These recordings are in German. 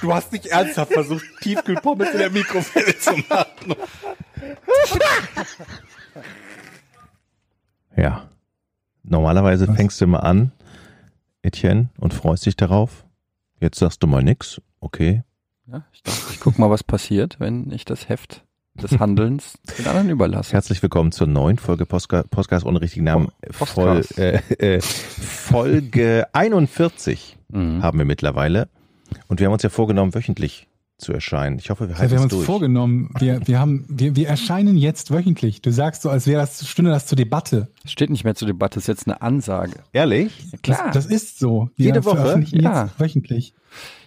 Du hast nicht ernsthaft versucht, Tiefkühlpommes in der Mikrowelle zu machen. Ja. Normalerweise Was? fängst du immer an, Etienne, und freust dich darauf. Jetzt sagst du mal nix. Okay. Ja, ich dachte, ich guck mal, was passiert, wenn ich das Heft des Handelns den anderen überlasse. Herzlich willkommen zur neuen Folge Postka Podcast ohne richtigen Namen. Voll, Podcast. äh, äh, Folge 41 Mhm. haben wir mittlerweile. Und wir haben uns ja vorgenommen, wöchentlich zu erscheinen. Ich hoffe, wir Ja, halten wir haben es uns durch. vorgenommen, wir, wir, haben, wir, wir erscheinen jetzt wöchentlich. Du sagst so, als wäre das, stünde das zur Debatte. Es steht nicht mehr zur Debatte, es ist jetzt eine Ansage. Ehrlich? Ja, Das, klar. das ist so. Wir Jede Woche? Ja. Wöchentlich.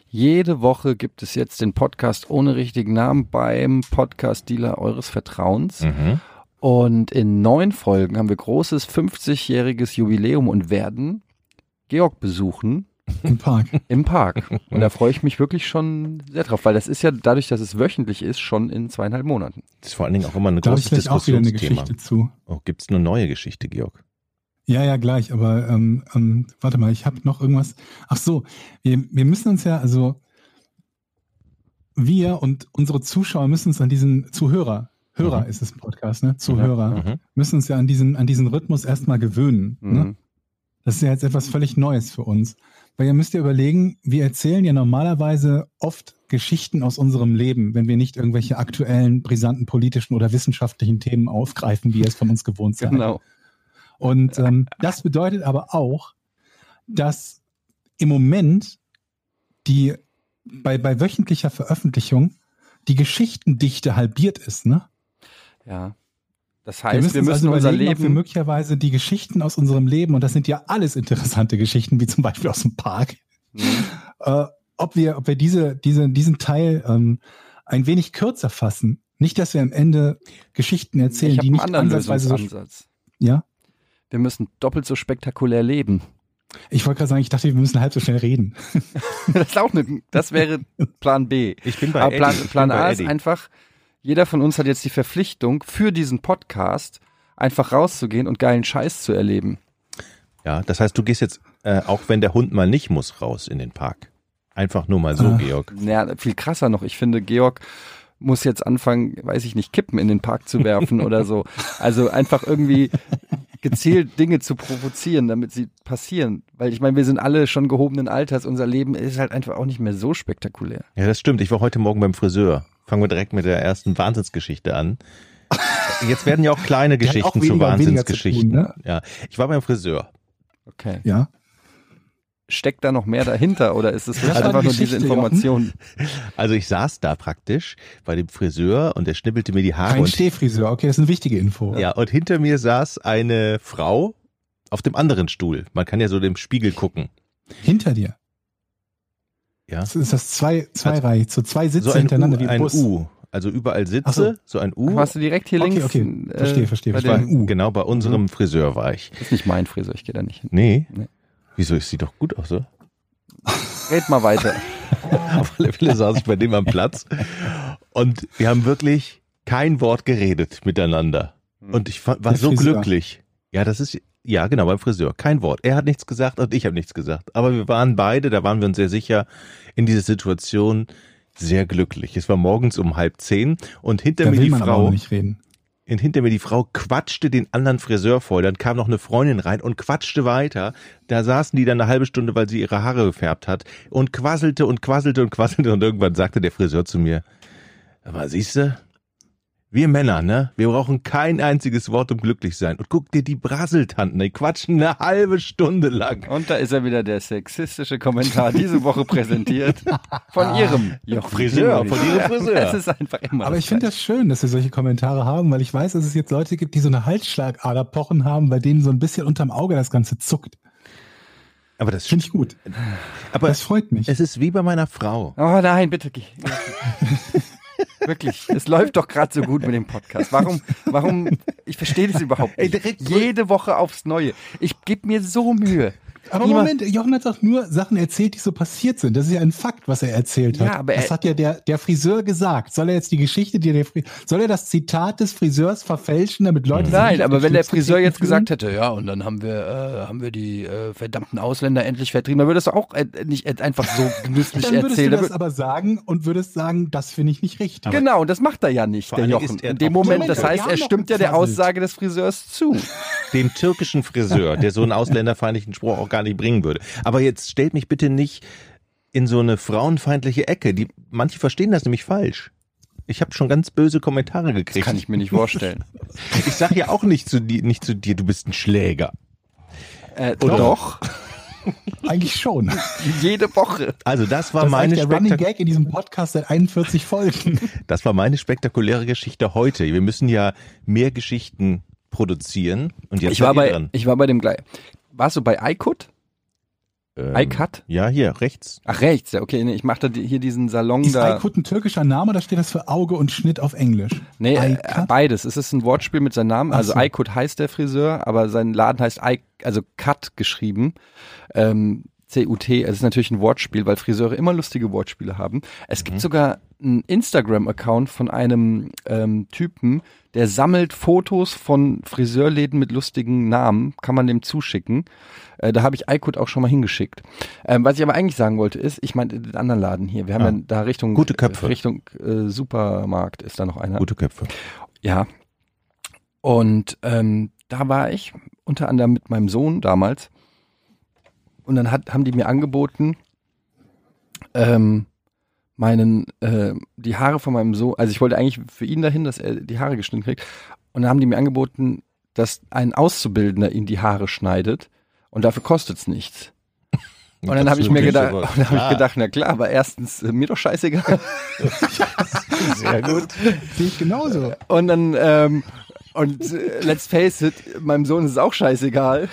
Jede Woche gibt es jetzt den Podcast ohne richtigen Namen beim Podcast-Dealer eures Vertrauens. Mhm. Und in neun Folgen haben wir großes 50-jähriges Jubiläum und werden Georg besuchen Im Park. im Park. Und da freue ich mich wirklich schon sehr drauf, weil das ist ja dadurch, dass es wöchentlich ist, schon in zweieinhalb Monaten. Das ist vor allen Dingen auch immer ein Da habe ich gleich auch wieder eine Diskussionsthema. Geschichte zu. Oh, Gibt es eine neue Geschichte, Georg? Ja, ja, gleich. Aber ähm, ähm, warte mal, ich habe noch irgendwas. Ach so, wir, wir müssen uns ja, also wir und unsere Zuschauer müssen uns an diesen Zuhörer, Hörer Mhm. ist es im Podcast, ne? Zuhörer, Mhm. müssen uns ja an diesen, an diesen Rhythmus erstmal gewöhnen. Ne? Mhm. Das ist ja jetzt etwas völlig Neues für uns. Weil ihr müsst ihr überlegen, wir erzählen ja normalerweise oft Geschichten aus unserem Leben, wenn wir nicht irgendwelche aktuellen, brisanten politischen oder wissenschaftlichen Themen aufgreifen, wie ihr es von uns gewohnt seid. Genau. Und ähm, das bedeutet aber auch, dass im Moment die bei, bei wöchentlicher Veröffentlichung die Geschichtendichte halbiert ist. Ne? Ja. Das wir heißt, müssen, wir müssen also unser überlegen, ob wir Leben. möglicherweise die Geschichten aus unserem Leben, und das sind ja alles interessante Geschichten, wie zum Beispiel aus dem Park, Mhm. äh, ob wir, ob wir diese, diese, diesen Teil ähm, ein wenig kürzer fassen. Nicht, dass wir am Ende Geschichten erzählen, die nicht anderen ansatzweise so, Lösungsansatz. ja. Wir müssen doppelt so spektakulär leben. Ich wollte gerade sagen, ich dachte, wir müssen halb so schnell reden. Das, ist auch eine, das wäre Plan B. Ich bin bei Aber Plan, Plan A ist einfach, jeder von uns hat jetzt die Verpflichtung, für diesen Podcast einfach rauszugehen und geilen Scheiß zu erleben. Ja, das heißt, du gehst jetzt, äh, auch wenn der Hund mal nicht muss, raus in den Park. Einfach nur mal so, Ah. Georg. Ja, viel krasser noch. Ich finde, Georg muss jetzt anfangen, weiß ich nicht, Kippen in den Park zu werfen oder so. Also einfach irgendwie gezielt Dinge zu provozieren, damit sie passieren. Weil ich meine, wir sind alle schon gehobenen Alters. Unser Leben ist halt einfach auch nicht mehr so spektakulär. Ja, das stimmt. Ich war heute Morgen beim Friseur. Fangen wir direkt mit der ersten Wahnsinnsgeschichte an. Jetzt werden ja auch kleine auch Geschichten zu weniger- zu Wahnsinnsgeschichten. tun, ne? Ja, ich war beim Friseur. Okay. Ja. Steckt da noch mehr dahinter oder ist es einfach nur diese Geschichte, Information? Also ich saß da praktisch bei dem Friseur und der schnippelte mir die Haare Kein und Stehfriseur, okay, das ist eine wichtige Info. Ja, und hinter mir saß eine Frau auf dem anderen Stuhl. Man kann ja so im Spiegel gucken. Hinter dir. Ja. Das ist das zwei, zweiereich, so zwei Sitze So ein hintereinander U, wie ein Bus. U. Also überall Sitze, so. so ein U. Warst du direkt hier Okay, links? okay. Verstehe, verstehe, bei verstehe. U. Genau, bei unserem Friseur war ich. Das ist nicht mein Friseur, ich gehe da nicht hin. Nee. Nee. Wieso ist sie doch gut aus, oder? Red mal weiter. Auf alle Fälle saß ich bei dem am Platz und wir haben wirklich kein Wort geredet miteinander. Und ich war Der so Friseur. glücklich. Ja, das ist, ja genau, beim Friseur. Kein Wort. Er hat nichts gesagt und ich habe nichts gesagt. Aber wir waren beide, da waren wir uns sehr sicher, in dieser Situation sehr glücklich. Es war morgens um halb zehn und hinter Da mir die man aber auch Frau, nicht reden. und hinter mir die Frau quatschte den anderen Friseur voll. Dann kam noch eine Freundin rein und quatschte weiter. Da saßen die dann eine halbe Stunde, weil sie ihre Haare gefärbt hat und quasselte und quasselte und quasselte und irgendwann sagte der Friseur zu mir, aber siehste, wir Männer, ne? Wir brauchen kein einziges Wort, um glücklich sein. Und guck dir die Brasseltanten, die quatschen eine halbe Stunde lang. Und da ist er wieder der sexistische Kommentar diese Woche präsentiert von ihrem Jochen Friseur, von ihrem Friseur. Das ist einfach immer Aber ich finde das schön, dass wir solche Kommentare haben, weil ich weiß, dass es jetzt Leute gibt, die so eine Halsschlagader pochen haben, bei denen so ein bisschen unterm Auge das Ganze zuckt. Aber das, Finde ich gut. aber Das freut mich. es ist wie bei meiner Frau. Oh nein, bitte geh. Wirklich. Es läuft doch gerade so gut mit dem Podcast. Warum, warum, ich verstehe das überhaupt nicht. Jede Woche aufs Neue. Ich gebe mir so Mühe. Aber Niemand- Moment, Jochen hat doch nur Sachen erzählt, die so passiert sind. Das ist ja ein Fakt, was er erzählt hat. Ja, aber das er- hat ja der, der Friseur gesagt. Soll er jetzt die Geschichte, die der Fri soll er das Zitat des Friseurs verfälschen, damit Leute sich Nein, nicht aber wenn der Friseur jetzt gesagt hätte, ja, und dann haben wir, äh, haben wir die äh, verdammten Ausländer endlich vertrieben, dann würde es auch äh, nicht äh, einfach so genüsslich dann würdest erzählen. du Dann das aber sagen und würdest sagen, das finde ich nicht richtig. Genau, und das macht er ja nicht, Vor der Jochen. In dem Moment, Moment, das heißt, er stimmt ja der. Aussage des Friseurs zu. dem türkischen Friseur, der so einen ausländerfeindlichen Spruch auch gar nicht bringen würde. Aber jetzt stellt mich bitte nicht in so eine frauenfeindliche Ecke. Die, manche verstehen das nämlich falsch. Ich habe schon ganz böse Kommentare Das gekriegt. kann ich mir nicht vorstellen. Ich sag ja auch nicht zu dir, nicht zu dir, du bist ein Schläger. Äh, Oder? doch, Eigentlich schon. jede Woche. Also das war Das meine der Running Gag in diesem Podcast seit 41 Folgen. das war meine spektakuläre Geschichte heute. Wir müssen ja mehr Geschichten produzieren und jetzt Ich war bei, dran. ich war bei dem gleich. Warst du bei iCut? Ähm, iCut? Ja, hier rechts. Ach, rechts, ja, okay, nee, ich machte hier diesen Salon Ist da. Aykut ein türkischer Name oder steht das für Auge und Schnitt auf Englisch? Nee, äh, iCut? beides. Es ist ein Wortspiel mit seinem Namen. Also so. iCut heißt der Friseur, aber sein Laden heißt I, also Cut geschrieben. Ähm, C-U-T. Es ist natürlich ein Wortspiel, weil Friseure immer lustige Wortspiele haben. Es gibt sogar einen Instagram-Account von einem ähm, Typen, der sammelt Fotos von Friseurläden mit lustigen Namen. Kann man dem zuschicken. Äh, da habe ich iCut auch schon mal hingeschickt. Ähm, was ich aber eigentlich sagen wollte ist, ich meine den anderen Laden hier. Wir haben Ah. ja da Richtung Gute Köpfe. Richtung äh, Supermarkt ist da noch einer. Gute Köpfe. Ja. Und ähm, da war ich unter anderem mit meinem Sohn damals. Und dann hat, haben die mir angeboten, ähm, meinen, äh, die Haare von meinem Sohn, also ich wollte eigentlich für ihn dahin, dass er die Haare geschnitten kriegt. Und dann haben die mir angeboten, dass ein Auszubildender ihm die Haare schneidet. Und dafür kostet's nichts. Und dann habe ich mir gedacht, und dann hab ich gedacht, na klar, aber erstens äh, mir doch scheißegal. Sehr gut. Sehe ich genauso. Und dann, ähm, und äh, let's face it, meinem Sohn ist es auch scheißegal.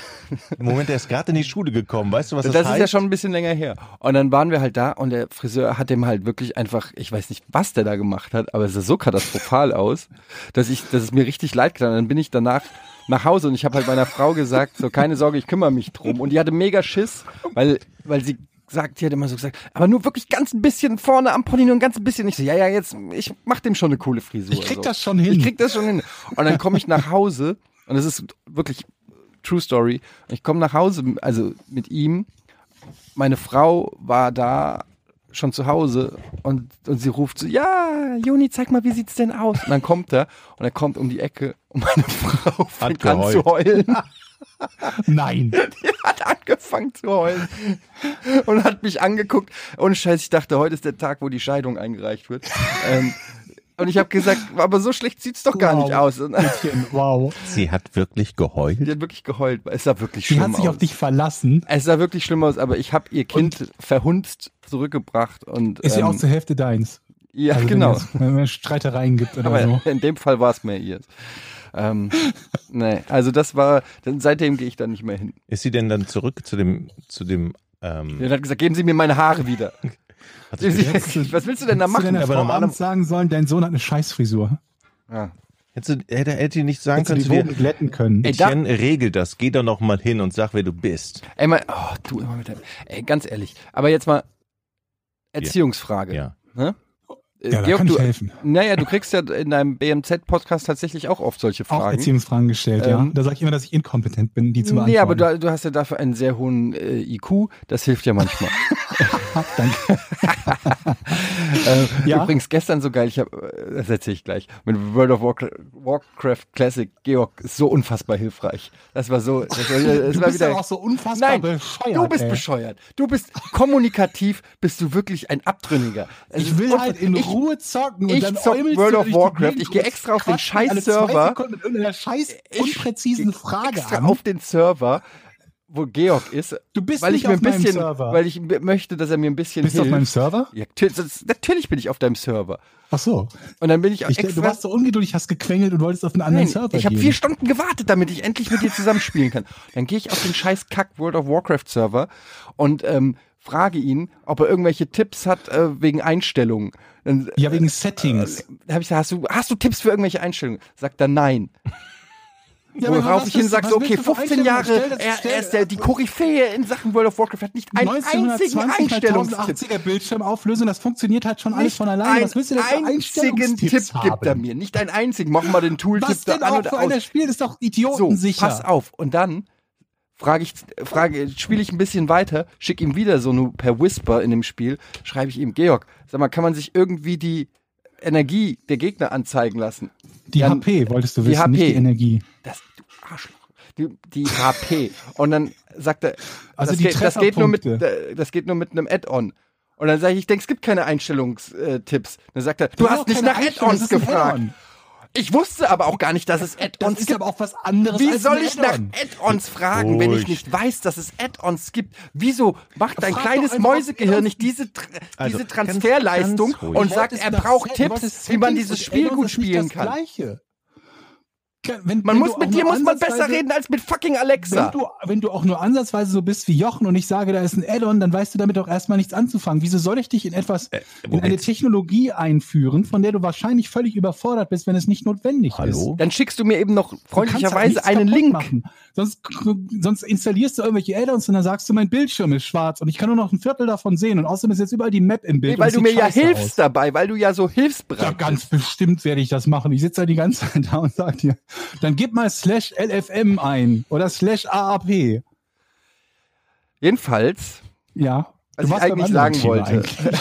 Im Moment, der ist gerade in die Schule gekommen. Weißt du, was Das, das, ist heißt? ja schon ein bisschen länger her. Und dann waren wir halt da und der Friseur hat dem halt wirklich einfach, ich weiß nicht, was der da gemacht hat, aber es sah so katastrophal aus, dass ich, dass es mir richtig leid getan. hat. Dann bin ich danach nach Hause und ich habe halt meiner Frau gesagt, so keine Sorge, ich kümmere mich drum. Und die hatte mega Schiss, weil, weil sie sagt, die hat immer so gesagt, aber nur wirklich ganz ein bisschen vorne am Pony, nur ein ganz bisschen. Ich so, ja, ja, jetzt, ich mach dem schon eine coole Frisur. Ich krieg so. das schon hin. Ich krieg das schon hin. Und dann komme ich nach Hause und es ist wirklich True Story. Ich komme nach Hause, also mit ihm. Meine Frau war da schon zu Hause und, und sie ruft so, ja, Juni, zeig mal, wie sieht's denn aus? Und dann kommt er und er kommt um die Ecke und meine Frau fängt an zu heulen. Nein. hat angefangen zu heulen und hat mich angeguckt. Ohne Scheiß, ich dachte, heute ist der Tag, wo die Scheidung eingereicht wird. ähm, und ich habe gesagt, aber so schlecht sieht's doch gar Wow. nicht aus. Und Mädchen, Wow. Sie hat wirklich geheult. die hat wirklich geheult. Es sah wirklich Sie schlimm hat sich aus. auf dich verlassen. es sah wirklich schlimm aus, aber ich habe ihr Kind verhunzt zurückgebracht und Ist ja auch ähm, zur Hälfte deins. ja Also genau. Wenn es, wenn es Streitereien gibt oder Aber so. in dem Fall war es mehr ihr. Ähm, nee, also das war, seitdem gehe ich da nicht mehr hin. Ist sie denn dann zurück zu dem, zu dem, ähm, Er hat gesagt, geben Sie mir meine Haare wieder. hat sie gesagt, Was willst du denn da Hättest du machen? deiner aber Frau normaler- abends sagen sollen, dein Sohn hat eine Scheißfrisur. Ja. hätte, sie- hätte, hätte sie nicht sagen Hättest du können die Wogen glätten können. Ey, da- Etienne, regel das, geh doch noch mal hin und sag, wer du bist. Ey, mal, oh, du immer mit deinem, ey, ganz ehrlich. Aber jetzt mal Erziehungsfrage. Ja. Ne? Ja, Georg, du, helfen. naja, du kriegst ja in deinem BMZ-Podcast tatsächlich auch oft solche Auch Fragen. Erziehungsfragen gestellt, ja. Ähm, Da sage ich immer, dass ich inkompetent bin, die zu beantworten. Nee, aber du, du hast ja dafür einen sehr hohen äh, IQ, das hilft ja manchmal. Danke. äh, Ja. Übrigens gestern so geil, ich hab, äh, das erzähle ich gleich, mit World of Warcraft, Classic, Georg, ist so unfassbar hilfreich. Das war so, das war, das Du war bist wieder, ja auch so unfassbar Nein, bescheuert. du bist ey. bescheuert. Du bist kommunikativ, bist du wirklich ein Abtrünniger. Es Ich will halt in ich, Ruhe zocken und ich dann zock World du of Warcraft. Ich geh und extra auf den Scheiß-Server. mit irgendeiner scheiß Ich unpräzisen Frage extra an. auf den Server, wo Georg ist, Du bist weil ich mir auf ein meinem bisschen, Server. weil ich möchte, dass er mir ein bisschen Bist du hilft. auf meinem Server? ja, natürlich bin ich auf deinem Server. Ach so. Und dann bin ich, Ich, extra. du warst so ungeduldig, hast gequengelt und wolltest auf einen anderen Nein, Server ich habe vier Stunden gewartet, damit ich endlich mit dir zusammenspielen kann. Dann gehe ich auf den scheiß Kack World of Warcraft Server und ähm, frage ihn, ob er irgendwelche Tipps hat äh, wegen Einstellungen. Dann Ja, wegen Settings. äh, habe ich gesagt, hast du, hast du Tipps für irgendwelche Einstellungen? Sagt er nein. Ja, Worauf was ich hin sage, was so, okay, willst du für 15 Jahre? Stell das- er, stell- er ist der, die Koryphäe in Sachen World of Warcraft, hat nicht einen einzigen 1920 Einstellungstipp. 1080er Bildschirmauflösung, das funktioniert halt schon alles von alleine. Was willst du denn für einen einzigen Tipp Einstellungstipps gibt er haben? mir. Nicht einen einzigen. Mach mal den Tooltip Was da denn an auch oder für einer aus. Spiel? Das ist doch So, idiotensicher. pass auf. Und dann frage ich, frage, spiele ich ein bisschen weiter, schicke ihm wieder so nur per Whisper in dem Spiel, schreibe ich ihm, Georg, sag mal, kann man sich irgendwie die Energie der Gegner anzeigen lassen? Die Dann- HP wolltest du die wissen, nicht HP. die Energie. Das, du Arschloch. Die, die HP. Und dann sagt er, Also das, die geht, das, geht nur mit, äh, das geht nur mit einem Add-on. Und dann sage ich, ich denke, es gibt keine Einstellungstipps. Dann sagt er, du Ja, hast nicht nach Add-ons gefragt. Add-on. Ich wusste aber auch gar nicht, dass es Add-ons ist gibt. aber auch was anderes Wie als soll ich nach Add-on. Add-ons fragen, wenn ich Ruhig. nicht weiß, dass es Add-ons gibt? Wieso macht dein Frag kleines Mäusegehirn nicht diese, Tr Also, diese ganz- Transferleistung ganz ruhig. und sagt, er braucht Tipps, wie man dieses Spiel gut spielen das kann? Gleiche. Wenn, Man wenn muss mit dir muss man besser reden als mit fucking Alexa. Wenn du, wenn du auch nur ansatzweise so bist wie Jochen und ich sage, da ist ein Add-on, dann weißt du damit auch erstmal nichts anzufangen. Wieso soll ich dich in etwas, Äh, in eine. Technologie einführen, von der du wahrscheinlich völlig überfordert bist, wenn es nicht notwendig ist? Hallo? Dann schickst du mir eben noch kannst freundlicherweise einen Link. Machen. Sonst, sonst installierst du irgendwelche Add-ons und dann sagst du, mein Bildschirm ist schwarz und ich kann nur noch ein Viertel davon sehen und außerdem ist jetzt überall die Map im Bild. Nee, weil du mir ja hilfst aus. dabei, weil du ja so hilfsbereit Ja, ganz bist. bestimmt werde ich das machen. Ich sitze da die ganze Zeit da und sage dir, dann gib mal slash LFM ein oder slash AAP. Jedenfalls, Ja. was Du ich eigentlich sagen wollte. eigentlich.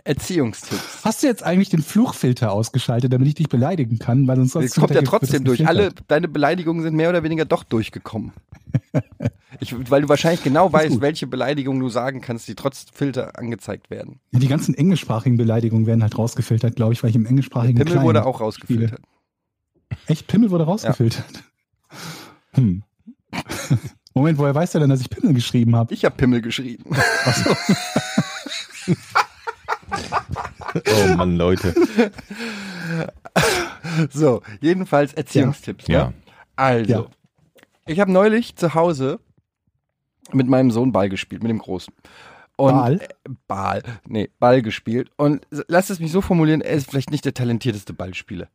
Erziehungstipps. Hast du jetzt eigentlich den Fluchfilter ausgeschaltet, damit ich dich beleidigen kann? Weil sonst Es kommt ja das trotzdem durch. Alle deine Beleidigungen sind mehr oder weniger doch durchgekommen. Ich, weil du wahrscheinlich genau weißt, welche Beleidigungen du sagen kannst, die trotz Filter angezeigt werden. Ja, die ganzen englischsprachigen Beleidigungen werden halt rausgefiltert, glaube ich, weil ich im englischsprachigen Pimmel Kleinen wurde auch rausgefiltert. Echt? Pimmel wurde rausgefiltert? Hm. Moment, woher weißt du denn, dass ich Pimmel geschrieben habe? Ich habe Pimmel geschrieben. Oh Mann, Leute. So, jedenfalls Erziehungstipps. Ne? Ja. Also, Ja. ich habe neulich zu Hause mit meinem Sohn Ball gespielt, mit dem Großen. Und Ball? Äh, Ball. Nee, Ball gespielt. Und s- lass es mich so formulieren, er ist vielleicht nicht der talentierteste Ballspieler.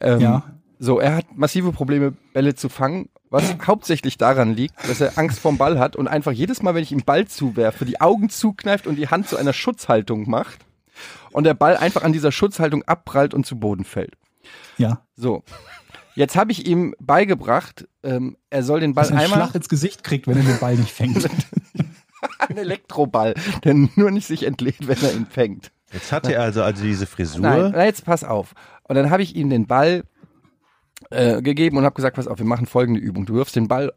Ähm, Ja. So, er hat massive Probleme, Bälle zu fangen, was hauptsächlich daran liegt, dass er Angst vorm Ball hat und einfach jedes Mal, wenn ich ihm Ball zuwerfe, die Augen zukneift und die Hand zu einer Schutzhaltung macht und der Ball einfach an dieser Schutzhaltung abprallt und zu Boden fällt. Ja. So. Jetzt habe ich ihm beigebracht, ähm, er soll den Ball Dass er einmal. Schlag ins Gesicht kriegt, wenn er den Ball nicht fängt. Ein Elektroball, der nur nicht sich entlädt, wenn er ihn fängt. Jetzt hat er also, also diese Frisur. Nein, na, jetzt pass auf. Und dann habe ich ihm den Ball äh, gegeben und habe gesagt, pass auf, wir machen folgende Übung. Du wirfst den Ball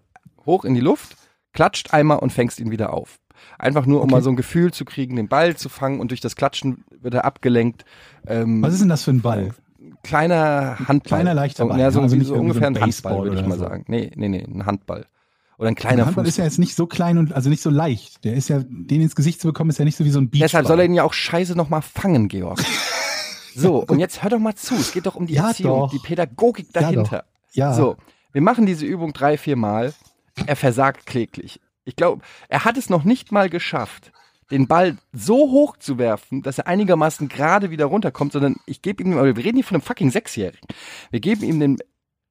hoch in die Luft, klatscht einmal und fängst ihn wieder auf. Einfach nur, um Okay. mal so ein Gefühl zu kriegen, den Ball zu fangen und durch das Klatschen wird er abgelenkt. Ähm, Was ist denn das für ein Ball? kleiner Handball. Kleiner, leichter Ball, ja, so, also so ungefähr ein Handball, würde ich mal so. sagen. Nee, nee, nee, ein Handball. Oder ein Der kleiner Handball Fußball. ist ja jetzt nicht so klein und also nicht so leicht. Der ist ja, den ins Gesicht zu bekommen, ist ja nicht so wie so ein Beachball. Deshalb soll er ihn ja auch scheiße nochmal fangen, Georg. So, und jetzt hör doch mal zu. Es geht doch um die Ja, Erziehung, doch. die Pädagogik Ja, dahinter. doch. Ja. So, wir machen diese Übung drei, vier Mal. Er versagt kläglich. Ich glaube, er hat es noch nicht mal geschafft, den Ball so hoch zu werfen, dass er einigermaßen gerade wieder runterkommt, sondern ich gebe ihm, aber wir reden hier von einem fucking Sechsjährigen. Wir geben ihm den,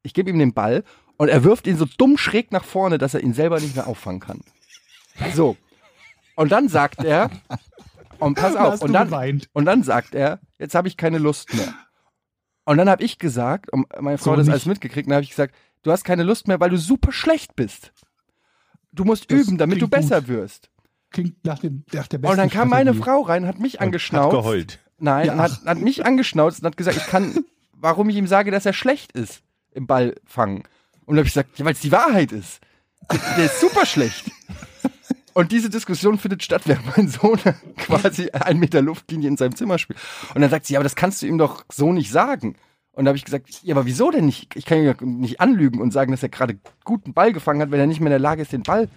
ich gebe ihm den Ball und er wirft ihn so dumm schräg nach vorne, dass er ihn selber nicht mehr auffangen kann. So. Und dann sagt er, und pass auf, und dann, und dann sagt er, jetzt habe ich keine Lust mehr. Und dann habe ich gesagt, und meine Frau So hat das nicht. alles mitgekriegt, dann habe ich gesagt, du hast keine Lust mehr, weil du super schlecht bist. Du musst Das üben, damit du besser gut. wirst. Klingt nach, dem, nach der besten Und dann kam meine. Frau rein, hat mich Hat angeschnauzt. geheult. Nein, Ja. und hat, hat mich angeschnauzt und hat gesagt, ich kann, warum ich ihm sage, dass er schlecht ist im Ball fangen. Und dann habe ich gesagt, ja, weil es die Wahrheit ist. Der, der ist super schlecht. Und diese Diskussion findet statt, während mein Sohn quasi einen Meter Luftlinie in seinem Zimmer spielt. Und dann sagt sie, ja, aber das kannst du ihm doch so nicht sagen. Und da habe ich gesagt, ja, aber wieso denn nicht? Ich kann ihn ja nicht anlügen und sagen, dass er gerade guten Ball gefangen hat, wenn er nicht mehr in der Lage ist, den Ball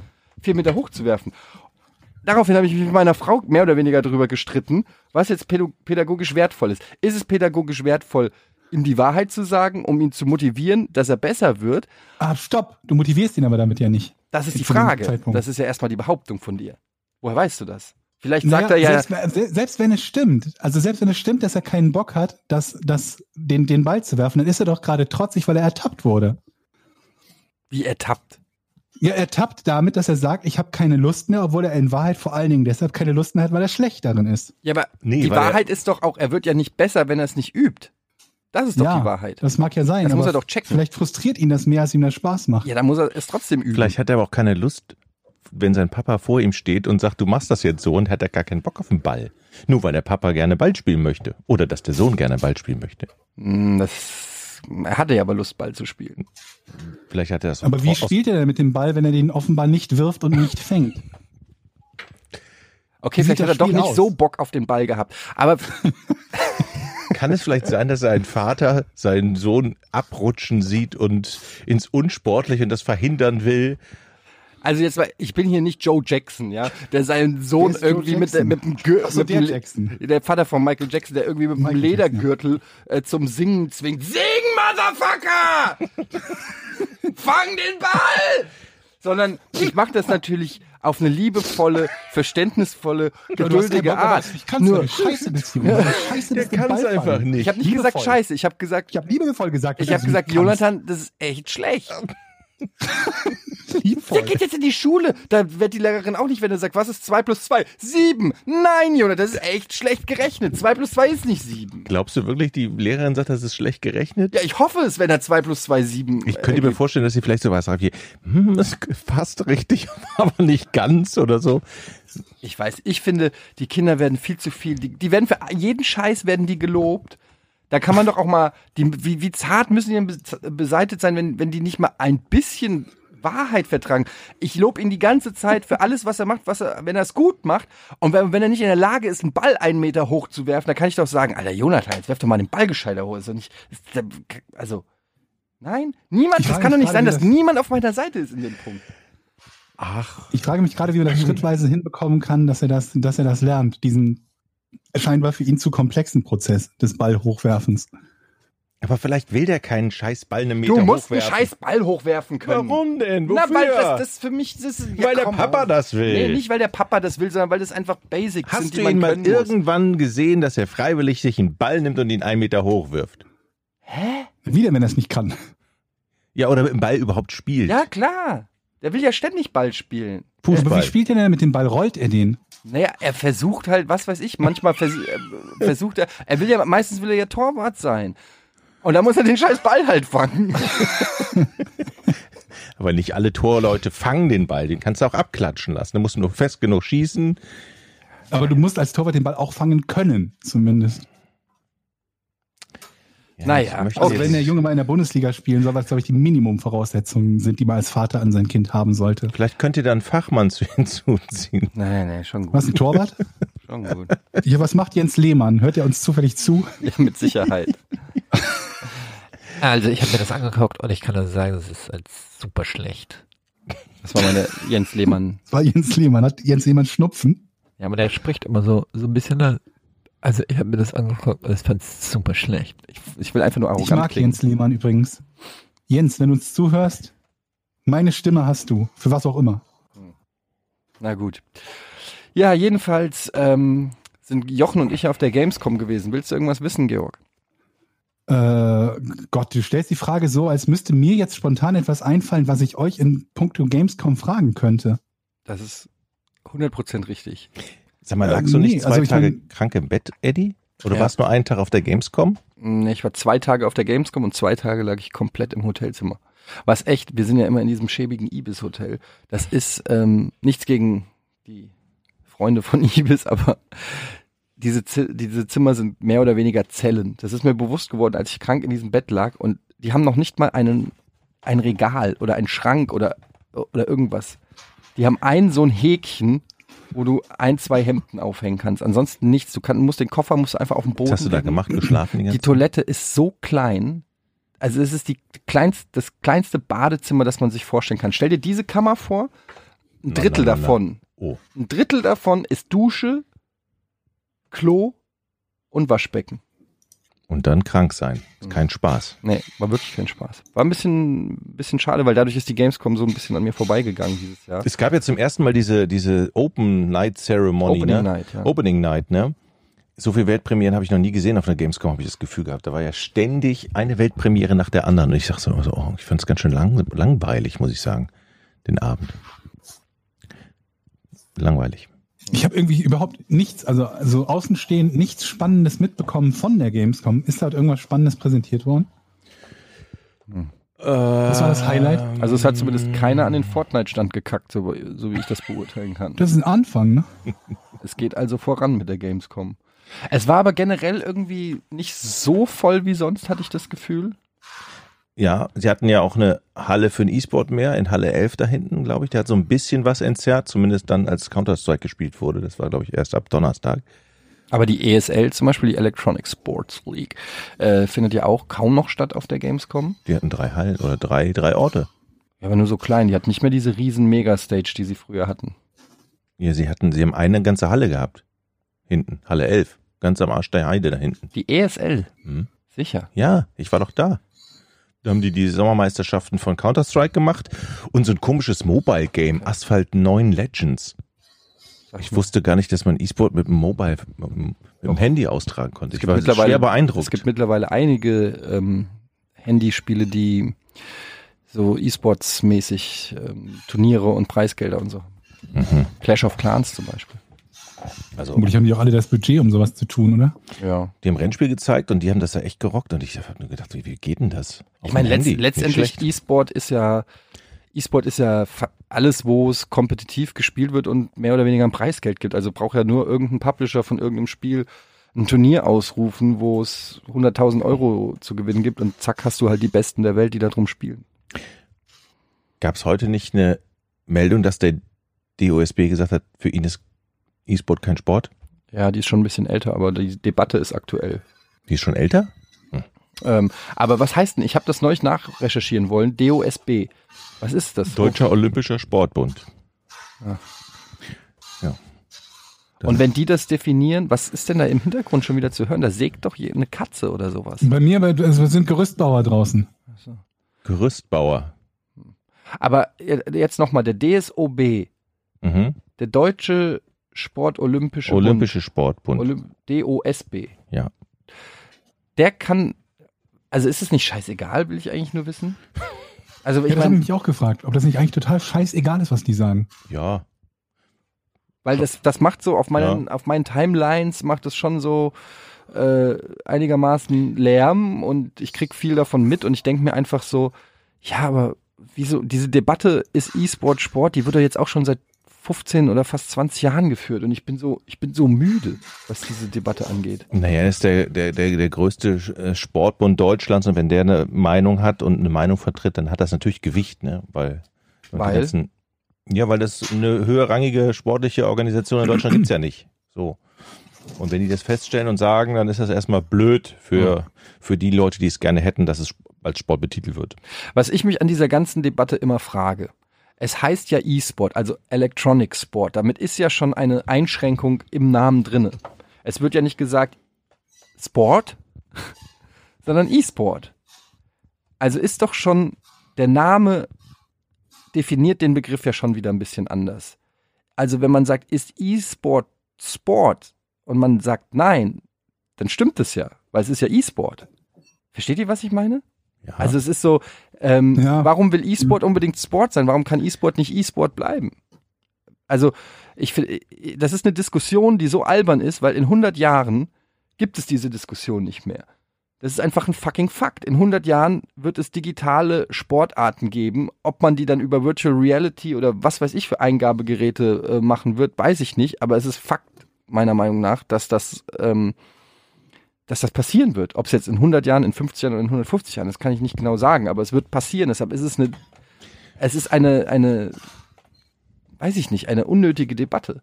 vier Meter hoch zu werfen. Daraufhin habe ich mich mit meiner Frau mehr oder weniger darüber gestritten, was jetzt pädagogisch wertvoll ist. Ist es pädagogisch wertvoll, ihm die Wahrheit zu sagen, um ihn zu motivieren, dass er besser wird? Ah, stopp. Du motivierst ihn aber damit ja nicht. Das ist die Zu dem Frage. Das ist ja erstmal die Behauptung von dir. Woher weißt du das? Vielleicht sagt er ja, Selbst, selbst wenn es stimmt, also selbst wenn es stimmt, dass er keinen Bock hat, das, das, den, den Ball zu werfen, dann ist er doch gerade trotzig, weil er ertappt wurde. wie ertappt. Ja, er tappt damit, dass er sagt, ich habe keine Lust mehr, obwohl er in Wahrheit vor allen Dingen deshalb keine Lust mehr hat, weil er schlecht darin ist. Ja, aber Nee, die Wahrheit ist doch auch, er wird ja nicht besser, wenn er es nicht übt. Das ist doch ja, die Wahrheit. Das mag ja sein. Das muss er doch checken. Vielleicht frustriert ihn das mehr, als ihm das Spaß macht. Ja, dann muss er es trotzdem üben. Vielleicht hat er aber auch keine Lust, wenn sein Papa vor ihm steht und sagt, du machst das jetzt so und hat er gar keinen Bock auf den Ball. Nur weil der Papa gerne Ball spielen möchte. Oder dass der Sohn gerne Ball spielen möchte. Hm, Das, er hatte ja aber Lust, Ball zu spielen. Vielleicht hat er das Aber wie spielt er denn mit dem Ball, wenn er den offenbar nicht wirft und nicht fängt? Okay, vielleicht hat er doch nicht aus? so Bock auf den Ball gehabt. Aber Kann es vielleicht sein, dass sein Vater seinen Sohn abrutschen sieht und ins Unsportliche und das verhindern will? also jetzt mal, ich bin hier nicht Joe Jackson, ja, der seinen Sohn Joe irgendwie mit, der- mit dem Gürtel, so, mit der der Vater von Michael Jackson, der irgendwie mit dem Ledergürtel äh, zum Singen zwingt. Sing, Motherfucker! Fang den Ball! Sondern ich mache das natürlich auf eine liebevolle, verständnisvolle, geduldige Art. Ich kann Nur, nur scheiße bist, Junge. Scheiße Der bist den kann es Ball einfach nicht. ich habe nicht Liebevoll. gesagt Scheiße, ich habe gesagt, Ich habe liebevoll gesagt. ich habe du gesagt. Jonathan, das ist echt schlecht. Der Liebevoll. geht jetzt in die Schule. Da wird die Lehrerin auch nicht, wenn er sagt, was ist 2 plus 2? 7. Nein, Jonathan, das ist echt schlecht gerechnet. 2 plus 2 ist nicht 7. Glaubst du wirklich, die Lehrerin sagt, das ist schlecht gerechnet? Ja, ich hoffe es, wenn er 2 plus 2 7. Ich könnte mir vorstellen, dass sie vielleicht so was sagt wie, hm, das passt richtig, aber nicht ganz oder so. Ich weiß, ich finde, die Kinder werden viel zu viel, die, die werden für jeden Scheiß werden die gelobt. Da kann man doch auch mal, die, wie, wie zart müssen die denn bes- beseitigt sein, wenn, wenn die nicht mal ein bisschen Wahrheit vertragen. Ich lobe ihn die ganze Zeit für alles, was er macht, was er, wenn er es gut macht. Und wenn, wenn er nicht in der Lage ist, einen Ball einen Meter hoch zu werfen, dann kann ich doch sagen, Alter Jonathan, jetzt werf doch mal den Ball gescheiter hoch. Ist doch nicht, ist, also, nein, niemand, Ich das kann doch nicht sein, dass das- niemand auf meiner Seite ist in dem Punkt. Ach, Ich frage mich gerade, wie man das schrittweise hinbekommen kann, dass er das, dass er das lernt, diesen scheinbar für ihn zu komplexen Prozess des Ballhochwerfens. aber vielleicht will der keinen scheiß Ball eine Meter Du musst einen hochwerfen. scheiß Ball hochwerfen können. Warum denn? Na, Wofür? weil das, das für mich, das ist, ja, Weil der Papa on. das will. Nee, nicht weil der Papa das will, sondern weil das einfach Basics sind, Hast du ihn mal muss. irgendwann gesehen, dass er freiwillig sich einen Ball nimmt und ihn einen Meter hoch wirft? Wieder, wenn er es nicht kann. Ja, oder mit dem Ball überhaupt spielt? Ja, klar. Der will ja ständig Ball spielen. Aber Fußball. wie spielt er denn mit dem Ball? Rollt er den? Naja, er versucht halt, was weiß ich, manchmal vers äh, versucht er, er will ja, meistens will er ja Torwart sein. Und da muss er den scheiß Ball halt fangen. Aber nicht alle Torleute fangen den Ball. Den kannst du auch abklatschen lassen. Da musst du nur fest genug schießen. Aber du musst als Torwart den Ball auch fangen können, zumindest. Ja, Naja, Auch wenn der Junge mal in der Bundesliga spielen soll, was, glaube ich, die Minimumvoraussetzungen sind, die man als Vater an sein Kind haben sollte. Vielleicht könnt ihr da einen Fachmann zu hinzuziehen. Nein, nein, schon gut. Was, ein Torwart? Schon gut. Ja, was macht Jens Lehmann? Hört er uns zufällig zu? Ja, mit Sicherheit. Also ich habe mir das angeguckt und ich kann nur sagen, das ist halt super schlecht. Das war meine Jens Lehmann. Das war Jens Lehmann. Hat Jens Lehmann Schnupfen? Ja, aber der spricht immer so so ein bisschen. Also ich habe mir das angeguckt und ich fand es super schlecht. Ich, ich will einfach nur arrogant Ich mag klingen. Jens Lehmann übrigens. Jens, wenn du uns zuhörst, meine Stimme hast du. Für was auch immer. Na gut. Ja, jedenfalls ähm, sind Jochen und ich auf der Gamescom gewesen. Willst du irgendwas wissen, Georg? Äh, Gott, du stellst die Frage so, als müsste mir jetzt spontan etwas einfallen, was ich euch in puncto Gamescom fragen könnte. Das ist 100% richtig. Sag mal, Äh, lagst du nee, nicht zwei also ich Tage mein- krank im Bett, Eddie? Oder Ja. warst nur einen Tag auf der Gamescom? Nee, Ich war zwei Tage auf der Gamescom und zwei Tage lag ich komplett im Hotelzimmer. Was echt, wir sind ja immer in diesem schäbigen Ibis-Hotel. Das ist ähm, nichts gegen die Freunde von Ibis, aber diese, diese Zimmer sind mehr oder weniger Zellen. Das ist mir bewusst geworden, als ich krank in diesem Bett lag und die haben noch nicht mal einen, ein Regal oder einen Schrank oder, oder irgendwas. Die haben ein so ein Häkchen, wo du ein, zwei Hemden aufhängen kannst. Ansonsten nichts. Du kann, musst den Koffer musst du einfach auf dem Boden Was hast du da legen. gemacht? Geschlafen die Die Toilette ist so klein. Also es ist die kleinst, das kleinste Badezimmer, das man sich vorstellen kann. Stell dir diese Kammer vor. Ein Drittel na, na, na. davon. Oh. Ein Drittel davon ist Dusche, Klo und Waschbecken. Und dann krank sein. Ist kein Spaß. Nee, war wirklich kein Spaß. War ein bisschen, bisschen schade, weil dadurch ist die Gamescom so ein bisschen an mir vorbeigegangen dieses Jahr. Es gab ja zum ersten Mal diese, diese Open Night Ceremony, Opening ne? Night, ja. Opening Night, ne? So viel Weltpremieren habe ich noch nie gesehen auf einer Gamescom, habe ich das Gefühl gehabt. Da war ja ständig eine Weltpremiere nach der anderen. Und ich sag so, so oh, ich fand es ganz schön lang, langweilig, muss ich sagen, den Abend. Langweilig. Ich habe irgendwie überhaupt nichts, also, also außenstehend nichts Spannendes mitbekommen von der Gamescom. Ist da irgendwas Spannendes präsentiert worden? Was war das Highlight? Also es hat zumindest keiner an den Fortnite-Stand gekackt, so, so wie ich das beurteilen kann. Das ist ein Anfang, ne? Es geht also voran mit der Gamescom. Es war aber generell irgendwie nicht so voll wie sonst, hatte ich das Gefühl. Ja, sie hatten ja auch eine Halle für ein E-Sport mehr, in Halle 11 da hinten, glaube ich. Der hat so ein bisschen was entzerrt, zumindest dann, als Counter-Strike gespielt wurde. Das war, glaube ich, erst ab Donnerstag. Aber die ESL, zum Beispiel die Electronic Sports League, äh, findet ja auch kaum noch statt auf der Gamescom. Die hatten drei Hallen oder drei, drei Orte. Ja, aber nur so klein. Die hat nicht mehr diese riesen Megastage, die sie früher hatten. Ja, sie hatten, sie haben eine ganze Halle gehabt. Hinten, Halle 11. Ganz am Arsch der Heide da hinten. Die ESL, Hm. sicher. Ja, ich war doch da. Da haben die die Sommermeisterschaften von Counter-Strike gemacht und so ein komisches Mobile-Game, Asphalt 9 Legends. Ich wusste gar nicht, dass man E-Sport mit dem Mobile, mit dem, Handy austragen konnte. Ich war schwer beeindruckt. Es gibt mittlerweile einige ähm, Handyspiele, die so E-Sports-mäßig ähm, Turniere und Preisgelder und so. Mhm. Clash of Clans zum Beispiel. Also, Vermutlich haben die auch alle das Budget, um sowas zu tun, oder? Ja. die haben Rennspiel gezeigt und die haben das ja echt gerockt und ich habe nur gedacht, wie, wie geht denn das? Auf Ich meine, letzt, letztendlich. E-Sport ist ja E-Sport ist ja alles, wo es kompetitiv gespielt wird und mehr oder weniger ein Preisgeld gibt. Also braucht ja nur irgendein Publisher von irgendeinem Spiel ein Turnier ausrufen, wo es 100.000 Euro zu gewinnen gibt und zack hast du halt die Besten der Welt, die da drum spielen. Gab es heute nicht eine Meldung, dass der DOSB gesagt hat, für ihn ist E-Sport kein Sport? Ja, die ist schon ein bisschen älter, aber die Debatte ist aktuell. Die ist schon älter? Ähm, aber was heißt denn, ich habe das neulich nachrecherchieren wollen, DOSB. Was ist das? Deutscher Olympischer Sportbund. Ja. Ja. Und wenn die das definieren, was ist denn da im Hintergrund schon wieder zu hören? Da sägt doch eine Katze oder sowas. Bei mir, bei, also wir sind Gerüstbauer draußen. Gerüstbauer. Aber jetzt nochmal, der DSOB, Mhm. der Deutsche Sport-Olympische Olympische Sportbund. Bund, Olymp DOSB. Ja. Der kann, also ist es nicht scheißegal, will ich eigentlich nur wissen? Also Ja, ich das habe ich mich auch gefragt, ob das nicht eigentlich total scheißegal ist, was die sagen. ja. weil das, das macht so auf meinen, auf meinen Timelines, macht es schon so äh, einigermaßen Lärm und ich krieg viel davon mit und ich denke mir einfach so, ja, aber wieso, diese Debatte ist E-Sport Sport, die wird doch jetzt auch schon seit 15 oder fast 20 Jahren geführt und ich bin so, ich bin so müde, was diese Debatte angeht. Naja, er ist der, der, der, der größte äh, Sportbund Deutschlands und wenn der eine Meinung hat und eine Meinung vertritt, dann hat das natürlich Gewicht, ne? Weil, Weil? ganzen- ja, weil das eine höherrangige sportliche Organisation in Deutschland gibt's ja nicht. So. Und wenn die das feststellen und sagen, dann ist das erstmal blöd für, für die Leute, die es gerne hätten, dass es als Sport betitelt wird. Was ich mich an dieser ganzen Debatte immer frage, es heißt ja E-Sport, also Electronic Sport. Damit ist ja schon eine Einschränkung im Namen drinne. Es wird ja nicht gesagt Sport, sondern E-Sport. Also ist doch schon der Name definiert den Begriff ja schon wieder ein bisschen anders. Also wenn man sagt, ist E-Sport Sport und man sagt nein, dann stimmt es ja, weil es ist ja E-Sport. Versteht ihr, was ich meine? Ja. Also es ist so, ähm, Ja. warum will E-Sport unbedingt Sport sein? Warum kann E-Sport nicht E-Sport bleiben? Also ich finde, das ist eine Diskussion, die so albern ist, weil in 100 Jahren gibt es diese Diskussion nicht mehr. Das ist einfach ein fucking Fakt. In 100 Jahren wird es digitale Sportarten geben. Ob man die dann über Virtual Reality oder was weiß ich für Eingabegeräte äh, machen wird, weiß ich nicht. Aber es ist Fakt, meiner Meinung nach, dass das, ähm, dass das passieren wird. Ob es jetzt in 100 Jahren, in 50 Jahren oder in 150 Jahren, das kann ich nicht genau sagen. Aber es wird passieren. Deshalb ist es eine, es ist eine, eine, weiß ich nicht, eine unnötige Debatte.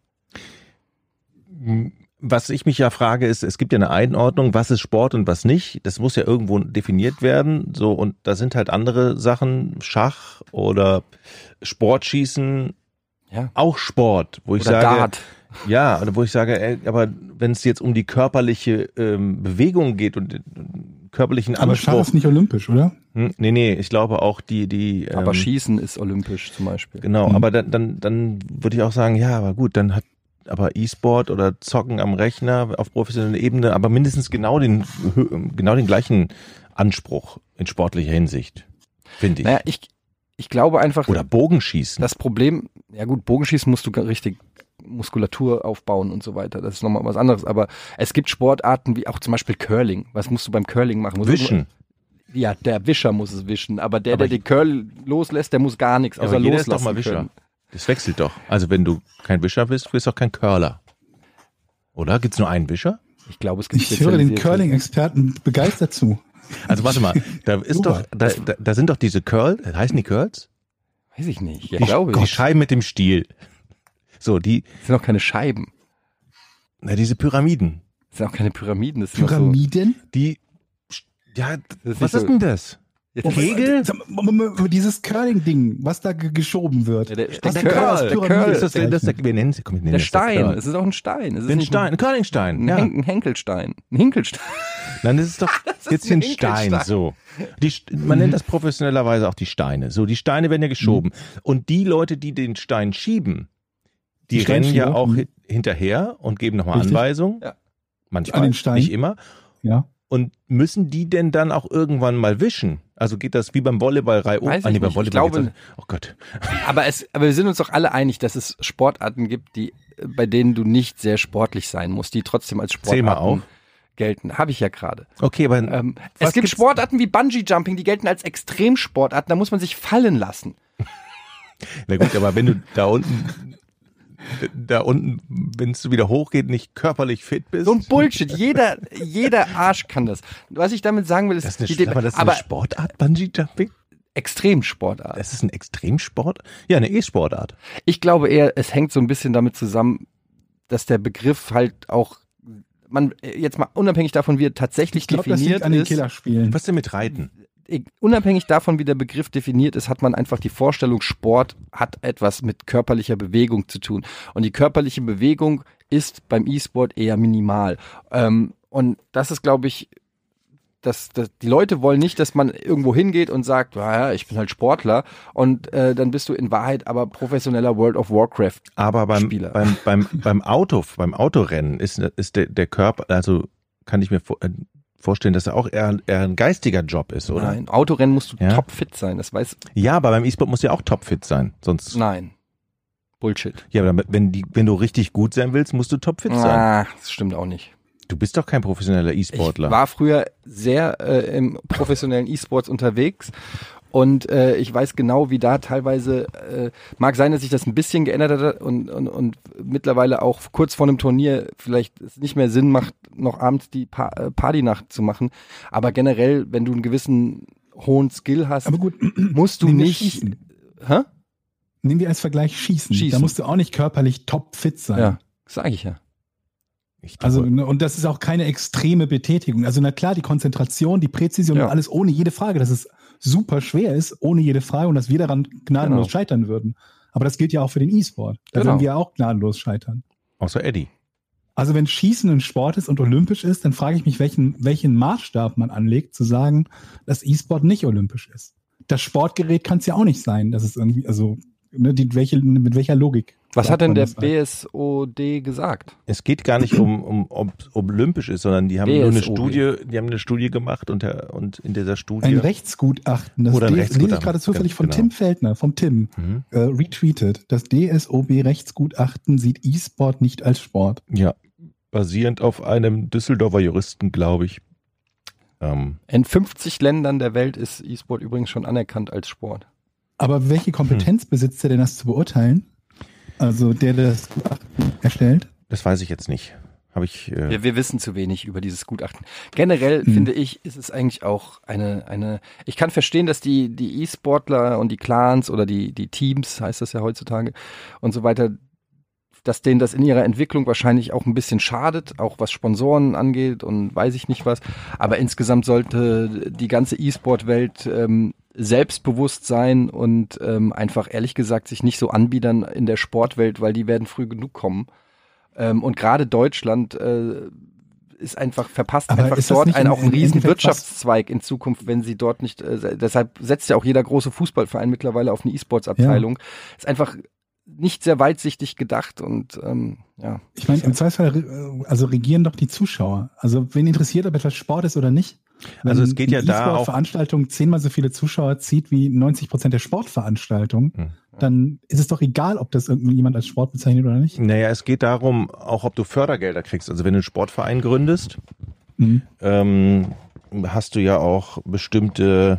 Was ich mich ja frage, ist, es gibt ja eine Einordnung, was ist Sport und was nicht. Das muss ja irgendwo definiert werden. So, und da sind halt andere Sachen, Schach oder Sportschießen, Ja. auch Sport, wo ich Oder sage, Dart. Ja, oder wo ich sage, ey, aber wenn es jetzt um die körperliche ähm, Bewegung geht und den körperlichen Aber Schach Anspruch. ist nicht olympisch, oder? Hm, nee, nee, ich glaube auch die, die. Ähm, Aber Schießen ist olympisch zum Beispiel. Genau, Mhm. aber dann, dann, dann würde ich auch sagen, ja, aber gut, dann hat aber E-Sport oder Zocken am Rechner auf professioneller Ebene, aber mindestens genau den, genau den gleichen Anspruch in sportlicher Hinsicht, finde ich. Naja, ich, ich glaube einfach, Oder Bogenschießen. das Problem, ja gut, Bogenschießen musst du gar richtig Muskulatur aufbauen und so weiter. Das ist nochmal was anderes. Aber es gibt Sportarten wie auch zum Beispiel Curling. Was musst du beim Curling machen? Musst du- Wischen. Ja, der Wischer muss es wischen, aber der, Aber der den Curl loslässt, der muss gar nichts außer aber jeder ist loslassen doch mal Wischer. können. Das wechselt doch. Also wenn du kein Wischer bist, bist du auch kein Curler. Oder? Gibt's nur einen Wischer? Ich glaube, es gibt Ich höre den Curling-Experten begeistert zu. Also warte mal, da ist doch, da, da, da sind doch diese Curl, heißen die Curls? Weiß ich nicht. Ja, die, glaube die ich. Scheiben mit dem Stiel. So, die, Das sind auch keine Scheiben. na, diese Pyramiden. Das sind auch keine Pyramiden. Das sind auch so, Pyramiden? Die, ja, Das ist was nicht ist so- denn das? Kegel? Dieses Curling-Ding, was da ge- geschoben wird. Ja, der- Das der ist Curl, der Pyramide Curl. Ist das, das, bezeichnet. wir nennen es, komm, ich nenne der es Stein. Curl. Es ist auch ein Stein. Es ist nicht Stein, ein Curlingstein. Ein, Ja. Hen- ein Henkelstein. Ein Hinkelstein. Nein, das ist doch jetzt ein ein Stein, so. Die, man nennt das professionellerweise auch die Steine. So, die Steine werden ja geschoben. Und die Leute, die den Stein schieben, die, Die rennen ja auch mhm. hi- hinterher und geben nochmal. Anweisungen. Ja. Manchmal, An den Stein. nicht immer. Ja. Und müssen die denn dann auch irgendwann mal wischen? Also geht das wie beim Volleyball reihum? Weiß Ah, ich nee, beim nicht. Ich Volleyball glaube- oh Gott. Aber, es, aber wir sind uns doch alle einig, dass es Sportarten gibt, die, bei denen du nicht sehr sportlich sein musst, die trotzdem als Sportarten auf. gelten. Habe ich ja gerade. Okay, aber Ähm, es gibt gibt's- Sportarten wie Bungee Jumping, die gelten als Extremsportarten. Da muss man sich fallen lassen. na gut, aber wenn du da unten da unten, wenn es wieder hochgeht, nicht körperlich fit bist. So ein Bullshit. Jeder, jeder Arsch kann das. Was ich damit sagen will, ist, das ist die eine, aber das ist aber eine Sportart, Bungee Jumping? Extremsportart. Das ist ein Extremsport? Ja, eine E-Sportart. Ich glaube eher, es hängt so ein bisschen damit zusammen, dass der Begriff halt auch, man jetzt mal unabhängig davon, wie er tatsächlich Ich glaube, das definiert liegt an den ist, Killerspielen. Was denn mit Reiten? Unabhängig davon, wie der Begriff definiert ist, hat man einfach die Vorstellung, Sport hat etwas mit körperlicher Bewegung zu tun. Und die körperliche Bewegung ist beim E-Sport eher minimal. Ähm, und das ist, glaube ich, dass, dass die Leute wollen nicht, dass man irgendwo hingeht und sagt, ja, ich bin halt Sportler und äh, dann bist du in Wahrheit aber professioneller World of Warcraft. Aber beim, Spieler. beim, beim, beim Auto, beim Autorennen ist, ist der, der Körper, also kann ich mir äh, vorstellen, dass er auch eher, eher ein geistiger Job ist, oder? Nein, Autorennen musst du Ja? topfit sein. Das weiß. Ja, aber beim E-Sport muss ja auch topfit sein. Sonst, Nein. Bullshit. ja, aber wenn, die, wenn du richtig gut sein willst, musst du topfit sein. Ah, das stimmt auch nicht. Du bist doch kein professioneller Ich E-Sportler. war früher sehr äh, im professionellen E-Sports unterwegs und äh, ich weiß genau, wie da teilweise, äh, mag sein, dass sich das ein bisschen geändert hat und, und, und mittlerweile auch kurz vor einem Turnier vielleicht es nicht mehr Sinn macht, noch abends die pa äh, Partynacht zu machen. Aber generell, wenn du einen gewissen hohen Skill hast, Aber gut, musst du nicht. Schießen. Hä? Nehmen wir als Vergleich Schießen. Schießen. Da musst du auch nicht körperlich topfit sein. Ja, sage ich ja. Ich Also, ne, und das ist auch keine extreme Betätigung. Also, na klar, die Konzentration, die Präzision Ja. und alles ohne jede Frage, dass es super schwer ist, ohne jede Frage und dass wir daran gnadenlos Genau. scheitern würden. Aber das gilt ja auch für den E-Sport. Da Genau. würden wir auch gnadenlos scheitern. außer Eddie. Also, wenn Schießen ein Sport ist und olympisch ist, dann frage ich mich, welchen, welchen Maßstab man anlegt, zu sagen, dass E-Sport nicht olympisch ist. Das Sportgerät kann es ja auch nicht sein. Das ist irgendwie, also, ne, die, welche, mit welcher Logik? Was hat denn der das halt? BSOD gesagt? Es geht gar nicht um, um ob olympisch ist, sondern die haben nur eine. Studie, die haben eine Studie gemacht und, der, und in dieser Studie. Ein Rechtsgutachten, das Oder ein D- lese ich Rechtsgutachten, gerade zufällig von genau. Tim Feldner, vom Tim, Mhm. äh, retweetet. Das DSOB-Rechtsgutachten sieht E-Sport nicht als Sport. Ja, basierend auf einem Düsseldorfer Juristen, glaube ich. Ähm, In 50 Ländern der Welt ist E-Sport übrigens schon anerkannt als Sport. Aber welche Hm. Kompetenz besitzt er denn, das zu beurteilen? Also der, der das Gutachten erstellt? das weiß ich jetzt nicht. Habe ich. Äh, Wir, wir wissen zu wenig über dieses Gutachten. Generell Hm. finde ich, ist es eigentlich auch eine, eine, ich kann verstehen, dass die, die E-Sportler und die Clans oder die, die Teams, heißt das ja heutzutage, und so weiter, dass denen das in ihrer Entwicklung wahrscheinlich auch ein bisschen schadet, auch was Sponsoren angeht und weiß ich nicht was. Aber insgesamt sollte die ganze E-Sport-Welt ähm, selbstbewusst sein und ähm, einfach ehrlich gesagt sich nicht so anbiedern in der Sportwelt, weil die werden früh genug kommen. Ähm, und gerade Deutschland äh, ist einfach verpasst Aber einfach dort im- auch einen riesen Wirtschaftszweig in Zukunft, wenn sie dort nicht, äh, deshalb setzt ja auch jeder große Fußballverein mittlerweile auf eine E-Sports-Abteilung. Ist einfach nicht sehr weitsichtig gedacht und ähm, ja. Ich meine, im Zweifelsfall, äh, also regieren doch die Zuschauer. Also wen interessiert, ob etwas Sport ist oder nicht? Also es geht ja eine da auch- E-Sport-Veranstaltung zehnmal so viele Zuschauer zieht wie 90 Prozent der Sportveranstaltungen, Hm. dann ist es doch egal, ob das irgendjemand als Sport bezeichnet oder nicht. Naja, es geht darum, auch ob du Fördergelder kriegst. Also wenn du einen Sportverein gründest, Mhm. ähm, hast du ja auch bestimmte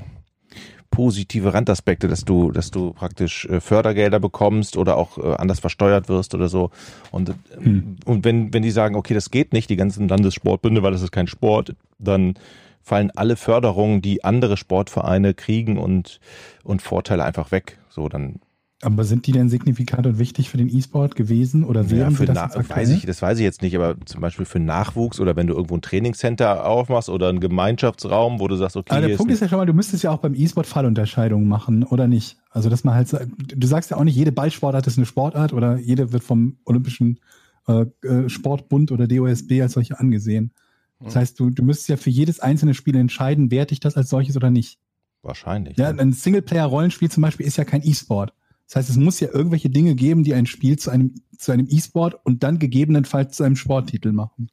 positive Randaspekte, dass du, dass du praktisch äh, Fördergelder bekommst oder auch äh, anders versteuert wirst oder so. Und, äh, Hm. und wenn, wenn die sagen, okay, das geht nicht, die ganzen Landessportbünde, weil das ist kein Sport, dann fallen alle Förderungen, die andere Sportvereine kriegen und, und Vorteile einfach weg. So, dann Aber sind die denn signifikant und wichtig für den E-Sport gewesen oder ja, wären für sie das Na weiß ich, das weiß ich jetzt nicht, aber zum Beispiel für Nachwuchs oder wenn du irgendwo ein Trainingscenter aufmachst oder einen Gemeinschaftsraum, wo du sagst, okay, Aber der Punkt ist ja schon mal, du müsstest ja auch beim E-Sport Fallunterscheidungen machen, oder nicht? Also, dass man halt, du sagst ja auch nicht, jede Ballsportart ist eine Sportart oder jede wird vom Olympischen äh, äh, Sportbund oder DOSB als solche angesehen. Das heißt, du, du müsstest ja für jedes einzelne Spiel entscheiden, werte ich das als solches oder nicht. wahrscheinlich. Ja, ein Singleplayer-Rollenspiel zum Beispiel ist ja kein E-Sport. Das heißt, es muss ja irgendwelche Dinge geben, die ein Spiel zu einem, zu einem E-Sport und dann gegebenenfalls zu einem Sporttitel machen.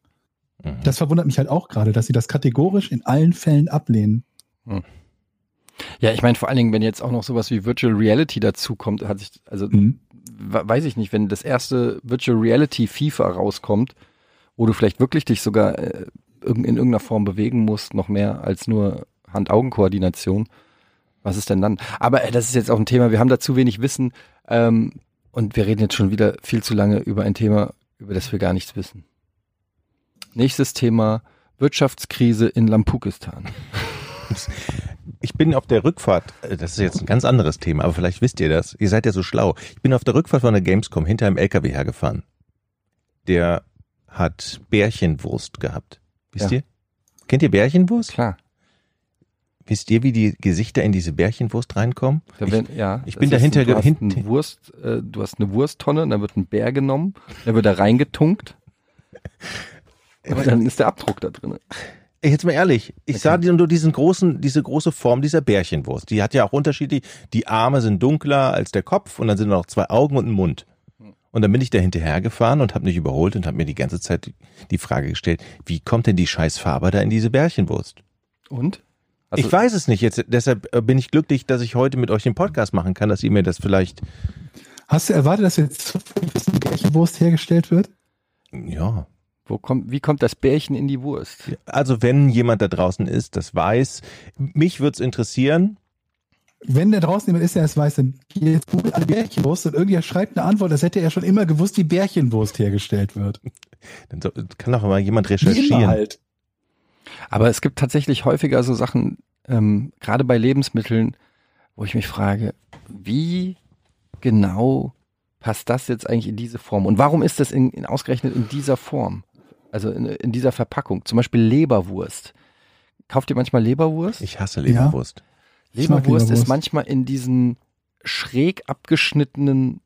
Mhm. Das verwundert mich halt auch gerade, dass sie das kategorisch in allen Fällen ablehnen. Ja, ich meine vor allen Dingen, wenn jetzt auch noch sowas wie Virtual Reality dazukommt, hat sich, also Mhm. we- weiß ich nicht, wenn das erste Virtual Reality FIFA rauskommt, wo du vielleicht wirklich dich sogar äh, in irgendeiner Form bewegen musst, noch mehr als nur Hand-Augen-Koordination. Was ist denn dann? Aber äh, das ist jetzt auch ein Thema, wir haben da zu wenig Wissen ähm, und wir reden jetzt schon wieder viel zu lange über ein Thema, über das wir gar nichts wissen. Nächstes Thema, Wirtschaftskrise in Lampukistan. Ich bin auf der Rückfahrt, äh, das ist jetzt ein ganz anderes Thema, aber vielleicht wisst ihr das. Ihr seid ja so schlau. Ich bin auf der Rückfahrt von der Gamescom hinter einem LKW hergefahren. Der hat Bärchenwurst gehabt. Wisst Ja. ihr? Kennt ihr Bärchenwurst? Klar. Wisst ihr, wie die Gesichter in diese Bärchenwurst reinkommen? Da Ich- werden, ja, ich bin dahinter Ist, du, hast eine Wurst, äh, du hast eine Wursttonne, dann wird ein Bär genommen, der wird da reingetunkt. Und dann ist der Abdruck da drin. Jetzt mal ehrlich, ich Okay. sah nur diesen großen, diese große Form dieser Bärchenwurst. Die hat ja auch unterschiedlich, die Arme sind dunkler als der Kopf und dann sind noch zwei Augen und ein Mund. Und dann bin ich da hinterher gefahren und habe mich überholt und habe mir die ganze Zeit die- Frage gestellt, wie kommt denn die scheiß Farbe da in diese Bärchenwurst? Und? Also, ich weiß es nicht. Jetzt, deshalb äh, bin ich glücklich, dass ich heute mit euch den Podcast machen kann, dass ihr mir das vielleicht, Hast du erwartet, dass jetzt Bärchenwurst hergestellt wird? ja. Wo kommt, wie kommt das Bärchen in die Wurst? Also wenn jemand da draußen ist, das weiß, mich würde es interessieren. Wenn der draußen jemand ist, der es weiß, dann geht jetzt Google alle Bärchenwurst und irgendwer schreibt eine Antwort, das hätte er schon immer gewusst, wie Bärchenwurst hergestellt wird. Dann so- kann doch mal jemand recherchieren. halt. Aber es gibt tatsächlich häufiger so Sachen, ähm, gerade bei Lebensmitteln, wo ich mich frage, wie genau passt das jetzt eigentlich in diese Form? Und warum ist das in, in ausgerechnet in dieser Form? Also in, in dieser Verpackung? Zum Beispiel Leberwurst. Kauft ihr manchmal Leberwurst? Ich hasse Leberwurst. Ich mag Leberwurst ist Leberwurst. manchmal in diesen schräg abgeschnittenen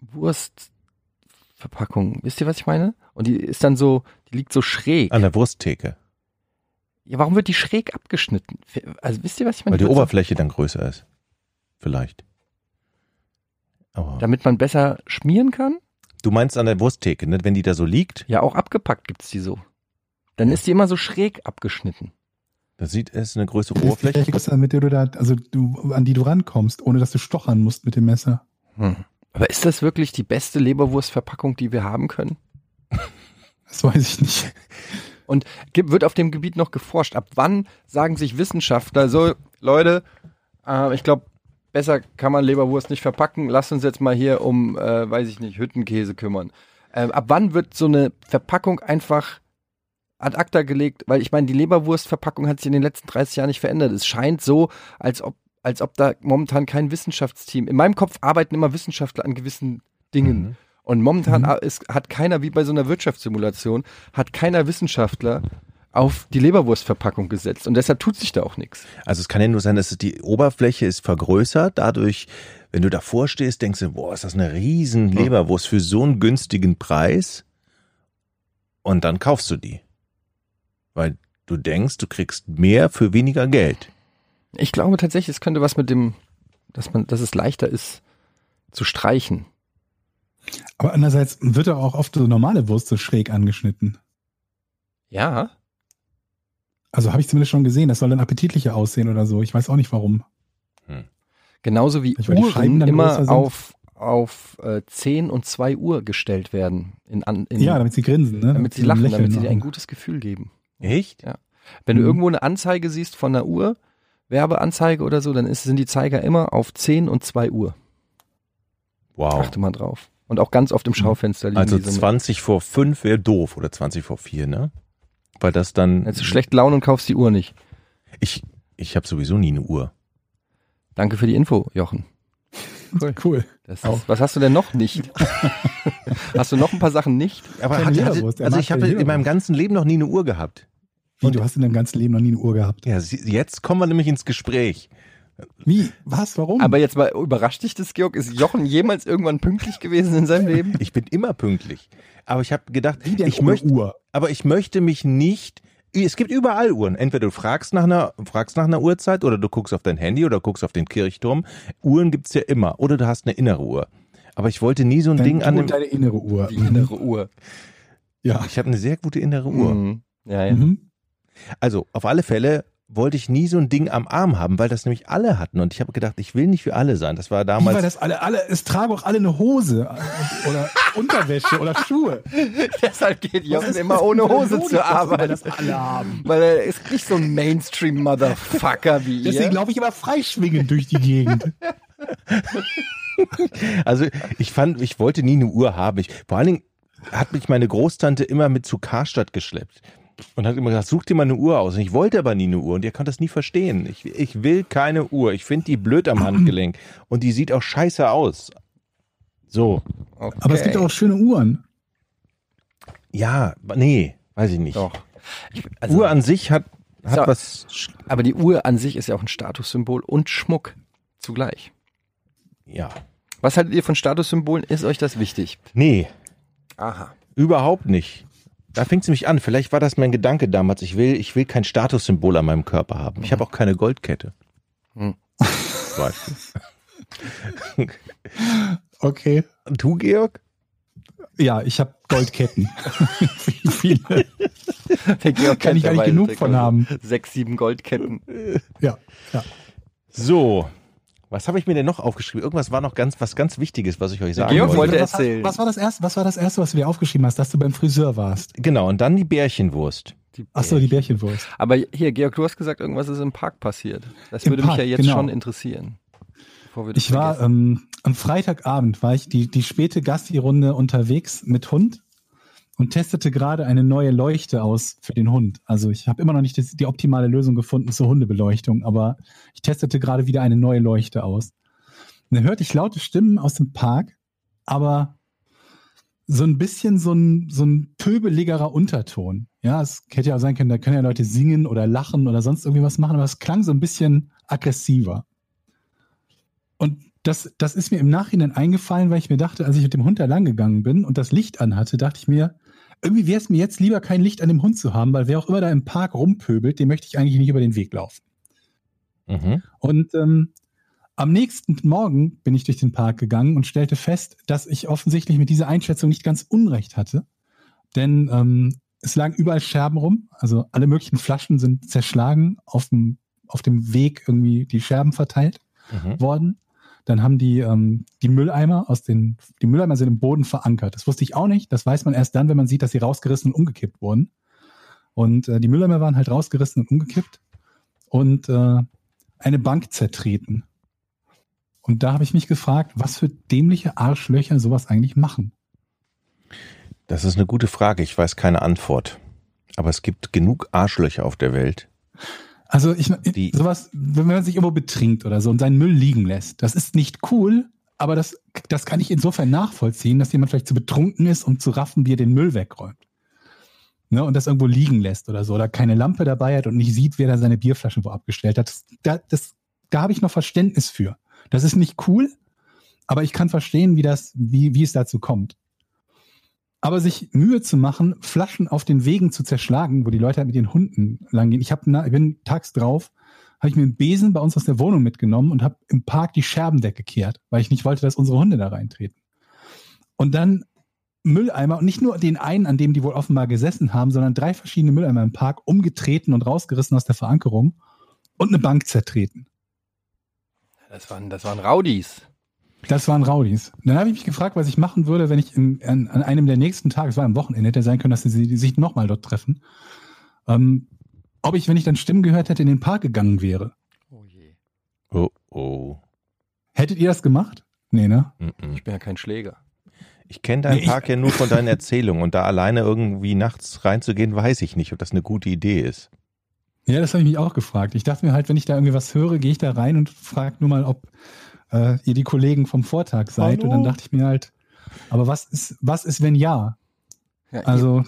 Wurstverpackungen. Wisst ihr, was ich meine? Und die ist dann so, die liegt so schräg. An der Wursttheke. Ja, warum wird die schräg abgeschnitten? Also wisst ihr, was ich meine? Weil die Oberfläche dann größer ist. Vielleicht. Aber Damit man besser schmieren kann? du meinst an der Wursttheke, ne? wenn die da so liegt, Ja, auch abgepackt gibt's die so. Dann ist die immer so schräg abgeschnitten. Da sieht es eine größere Die Oberfläche. Fläche größer, mit der du da, also du, an die du rankommst, ohne dass du stochern musst mit dem Messer. Hm. Aber ist das wirklich die beste Leberwurstverpackung, die wir haben können? Das weiß ich nicht. Und wird auf dem Gebiet noch geforscht? Ab wann sagen sich Wissenschaftler so, Leute, äh, ich glaube, besser kann man Leberwurst nicht verpacken. Lasst uns jetzt mal hier um, äh, weiß ich nicht, Hüttenkäse kümmern. Ähm, ab wann wird so eine Verpackung einfach ad acta gelegt? Weil ich meine, die Leberwurstverpackung hat sich in den letzten 30 Jahren nicht verändert. Es scheint so, als ob, als ob da momentan kein Wissenschaftsteam. In meinem Kopf arbeiten immer Wissenschaftler an gewissen Dingen. Mhm. Und momentan Mhm. ist, hat keiner, wie bei so einer Wirtschaftssimulation, hat keiner Wissenschaftler auf die Leberwurstverpackung gesetzt. Und deshalb tut sich da auch nichts. Also es kann ja nur sein, dass die Oberfläche ist vergrößert. Dadurch, wenn du davor stehst, denkst du, boah, ist das eine riesen Leberwurst für so einen günstigen Preis. Und dann kaufst du die. Weil du denkst, du kriegst mehr für weniger Geld. Ich glaube tatsächlich, es könnte was mit dem, dass man, dass es leichter ist zu streichen. Aber andererseits wird ja auch oft so normale Wurst so schräg angeschnitten. Ja. Also habe ich zumindest schon gesehen, das soll dann appetitlicher aussehen oder so. Ich weiß auch nicht warum. Genauso wie Scheiben Uhren dann immer auf, auf äh, 10 und 2 Uhr gestellt werden. In, in, Ja, damit sie grinsen, ne? damit sie lachen, damit sie dir ein gutes Gefühl geben. Echt? Wenn du Mhm. irgendwo eine Anzeige siehst von einer Uhr, Werbeanzeige oder so, dann ist, sind die Zeiger immer auf 10 und 2 Uhr. Wow. Achte mal drauf. Und auch ganz oft im Schaufenster liegen Also die so mit. 20 vor 5 wäre doof oder 20 vor 4, ne? Weil das dann. Jetzt schlecht Laune und kaufst die Uhr nicht. Ich, ich habe sowieso nie eine Uhr. Danke für die Info, Jochen. Cool. Cool. Das ist, was hast du denn noch nicht? hast du noch ein paar Sachen nicht? Aber Keine hatte, also mag ich habe in meinem ganzen Leben noch nie eine Uhr gehabt. Wie, du hast in deinem ganzen Leben noch nie eine Uhr gehabt. Ja, jetzt kommen wir nämlich ins Gespräch. Wie? Was? Warum? Aber jetzt mal überrascht dich das, Georg? Ist Jochen jemals irgendwann pünktlich gewesen in seinem Leben? Ich bin immer pünktlich. Aber ich habe gedacht, Wie denn ich möchte, Uhr? aber ich möchte mich nicht. Es gibt überall Uhren. Entweder du fragst nach einer, fragst nach einer Uhrzeit oder du guckst auf dein Handy oder guckst auf den Kirchturm. Uhren gibt's ja immer. Oder du hast eine innere Uhr. Aber ich wollte nie so ein Dein, Ding du an und dem. deine innere Uhr. Die innere Uhr. Ja. Ich habe eine sehr gute innere Uhr. Mhm. Ja, ja. Mhm. Also auf alle Fälle wollte ich nie so ein Ding am Arm haben, weil das nämlich alle hatten. Und ich habe gedacht, ich will nicht für alle sein. Das war Wie damals. war das alle, alle, es tragen auch alle eine Hose oder Unterwäsche oder Schuhe. Deshalb geht Jochen immer ohne Hose Logik, zur Arbeit. das alle haben? Weil er ist nicht so ein Mainstream-Motherfucker wie Deswegen ihr. laufe ich immer freischwingend durch die Gegend. Also ich fand, ich wollte nie eine Uhr haben. Ich, vor allen Dingen hat mich meine Großtante immer mit zu Karstadt geschleppt. Und hat immer gesagt, such dir mal eine Uhr aus. Und ich wollte aber nie eine Uhr und ihr könnt das nie verstehen. Ich, ich will keine Uhr. Ich finde die blöd am Handgelenk. Und die sieht auch scheiße aus. So. Okay. Aber es gibt auch schöne Uhren. Ja, nee, weiß ich nicht. Doch. Ich, also, Uhr an sich hat, hat So. was. aber die Uhr an sich ist ja auch ein Statussymbol und Schmuck zugleich. Ja. Was haltet ihr von Statussymbolen? Ist euch das wichtig? Nee, Aha. überhaupt nicht. Da fängt es nämlich an. Vielleicht war das mein Gedanke damals. Ich will, ich will kein Statussymbol an meinem Körper haben. Ich habe auch keine Goldkette. Hm. Beispiel. Okay. Und du, Georg? Ja, ich habe Goldketten. Wie viele? Der Georg Kann ich gar nicht genug von haben. Sechs, sieben Goldketten. Ja, ja. So. Was habe ich mir denn noch aufgeschrieben? Irgendwas war noch ganz, was ganz Wichtiges, was ich euch sagen Georg wollte. wollte was, erzählen. Was war, das erste, was war das erste, was du dir aufgeschrieben hast, dass du beim Friseur warst? Genau, und dann die Bärchenwurst. Die Ach so, die Bärchenwurst. Aber hier, Georg, du hast gesagt, irgendwas ist im Park passiert. Das Im würde mich Park, ja jetzt genau. schon interessieren. Bevor wir das Ich war vergessen. ähm, am Freitagabend war ich die, die späte Gasti-Runde unterwegs mit Hund und testete gerade eine neue Leuchte aus für den Hund. Also ich habe immer noch nicht das, die optimale Lösung gefunden zur Hundebeleuchtung, aber ich testete gerade wieder eine neue Leuchte aus. Und dann hörte ich laute Stimmen aus dem Park, aber so ein bisschen so ein, so ein pöbeligerer Unterton. Ja, es hätte ja sein können, da können ja Leute singen oder lachen oder sonst irgendwie was machen, aber es klang so ein bisschen aggressiver. Und das, das ist mir im Nachhinein eingefallen, weil ich mir dachte, als ich mit dem Hund da lang gegangen bin und das Licht anhatte, dachte ich mir, irgendwie wäre es mir jetzt lieber, kein Licht an dem Hund zu haben, weil wer auch immer da im Park rumpöbelt, dem möchte ich eigentlich nicht über den Weg laufen. Mhm. Und ähm, am nächsten Morgen bin ich durch den Park gegangen und stellte fest, dass ich offensichtlich mit dieser Einschätzung nicht ganz unrecht hatte. Denn ähm, es lagen überall Scherben rum, also alle möglichen Flaschen sind zerschlagen, auf dem, auf dem Weg irgendwie die Scherben verteilt Mhm. worden. Dann haben die ähm, die Mülleimer aus den die Mülleimer sind im Boden verankert. Das wusste ich auch nicht. Das weiß man erst dann, wenn man sieht, dass sie rausgerissen und umgekippt wurden. Und äh, die Mülleimer waren halt rausgerissen und umgekippt und äh, eine Bank zertreten. Und da habe ich mich gefragt, was für dämliche Arschlöcher sowas eigentlich machen. Das ist eine gute Frage. Ich weiß keine Antwort. Aber es gibt genug Arschlöcher auf der Welt. Also ich Die- sowas, wenn man sich irgendwo betrinkt oder so und seinen Müll liegen lässt, das ist nicht cool, aber das, das kann ich insofern nachvollziehen, dass jemand vielleicht zu betrunken ist, um zu raffen, wie er den Müll wegräumt. Ne, und das irgendwo liegen lässt oder so, oder keine Lampe dabei hat und nicht sieht, wer da seine Bierflaschen wo abgestellt hat. Das, da, das, da habe ich noch Verständnis für. Das ist nicht cool, aber ich kann verstehen, wie das, wie, wie es dazu kommt. Aber sich Mühe zu machen, Flaschen auf den Wegen zu zerschlagen, wo die Leute halt mit ihren Hunden langgehen. Ich, hab, ich bin tags drauf, habe ich mir einen Besen bei uns aus der Wohnung mitgenommen und habe im Park die Scherben weggekehrt, weil ich nicht wollte, dass unsere Hunde da reintreten. Und dann Mülleimer und nicht nur den einen, an dem die wohl offenbar gesessen haben, sondern drei verschiedene Mülleimer im Park umgetreten und rausgerissen aus der Verankerung und eine Bank zertreten. Das waren, das waren Rowdies. Das waren Rowdies. Dann habe ich mich gefragt, was ich machen würde, wenn ich im, an, an einem der nächsten Tage, es war am Wochenende, hätte sein können, dass sie sich nochmal dort treffen, ähm, ob ich, wenn ich dann Stimmen gehört hätte, in den Park gegangen wäre. Oh je. Oh, oh. Hättet ihr das gemacht? Nee, ne? Ich bin ja kein Schläger. Ich kenne deinen Nee, Park ja nur von deinen Erzählungen und da alleine irgendwie nachts reinzugehen, weiß ich nicht, ob das eine gute Idee ist. Ja, das habe ich mich auch gefragt. Ich dachte mir halt, wenn ich da irgendwie was höre, gehe ich da rein und frage nur mal, ob äh, ihr die Kollegen vom Vortag seid. Hallo? Und dann dachte ich mir halt, aber was ist, was ist, wenn ja? Ja, Also,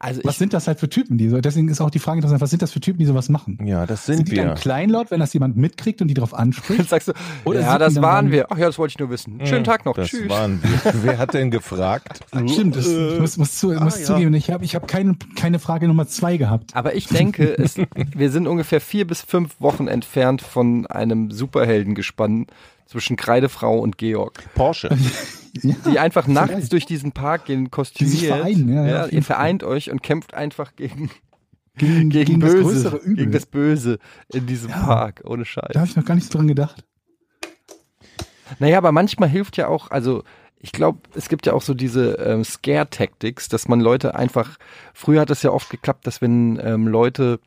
also was ich, sind das halt für Typen, die so, deswegen ist auch die Frage interessant, was sind das für Typen, die sowas machen? Ja, das Sind, sind die dann wir. kleinlaut, wenn das jemand mitkriegt und die drauf Jetzt anspricht? sagst du, Oder ja, das dann waren dann- wir. Ach ja, das wollte ich nur wissen. Schönen Tag noch. Das Tschüss. waren wir. Wer hat denn gefragt? Stimmt, das, ich muss, muss, zu, muss ah, ja. zugeben, ich habe ich hab keine, keine Frage Nummer zwei gehabt. Aber ich denke, es, wir sind ungefähr vier bis fünf Wochen entfernt von einem Superheldengespann zwischen Kreidefrau und Georg, Porsche. Ja, die einfach nachts vielleicht. durch diesen Park gehen, kostümiert. vereinen, ja, ja, ihr vereint euch und kämpft einfach gegen, gegen, gegen, gegen das Böse, größere Übel. gegen das Böse in diesem Ja. Park, ohne Scheiß. da habe ich noch gar nicht so dran gedacht. Naja, aber manchmal hilft ja auch, also ich glaube, es gibt ja auch so diese ähm, Scare-Tactics, dass man Leute einfach, früher hat es ja oft geklappt, dass wenn ähm, Leute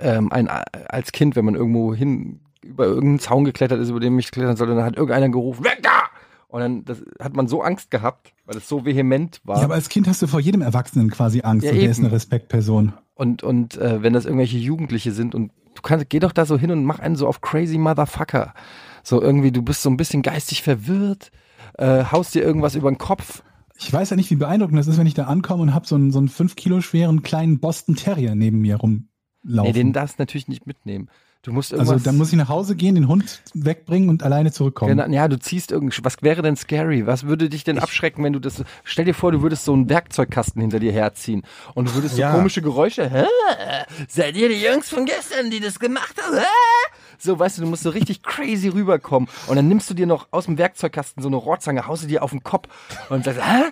ähm, ein, als Kind, wenn man irgendwo hin über irgendeinen Zaun geklettert ist, über den nicht klettern sollte, dann hat irgendeiner gerufen, weg da! Und dann das, hat man so Angst gehabt, weil es so vehement war. Ja, aber als Kind hast du vor jedem Erwachsenen quasi Angst Ja, und der ist eben. eine Respektperson. Und, und äh, wenn das irgendwelche Jugendliche sind und du kannst, geh doch da so hin und mach einen so auf crazy Motherfucker. So irgendwie, du bist so ein bisschen geistig verwirrt, äh, haust dir irgendwas über den Kopf. Ich weiß ja nicht, wie beeindruckend das ist, wenn ich da ankomme und habe so einen, so einen fünf Kilo schweren kleinen Boston Terrier neben mir rumlaufen. Nee, den darfst du natürlich nicht mitnehmen. Du musst irgendwas. also dann muss ich nach Hause gehen, den Hund wegbringen und alleine zurückkommen. Genau, ja, du ziehst irgend, was wäre denn scary? Was würde dich denn abschrecken, wenn du das, stell dir vor, du würdest so einen Werkzeugkasten hinter dir herziehen und du würdest so Ja. komische Geräusche, hä? Seid ihr die Jungs von gestern, die das gemacht haben? Hä? So, weißt du, du musst so richtig crazy rüberkommen und dann nimmst du dir noch aus dem Werkzeugkasten so eine Rohrzange, haust du dir auf den Kopf und sagst, hä?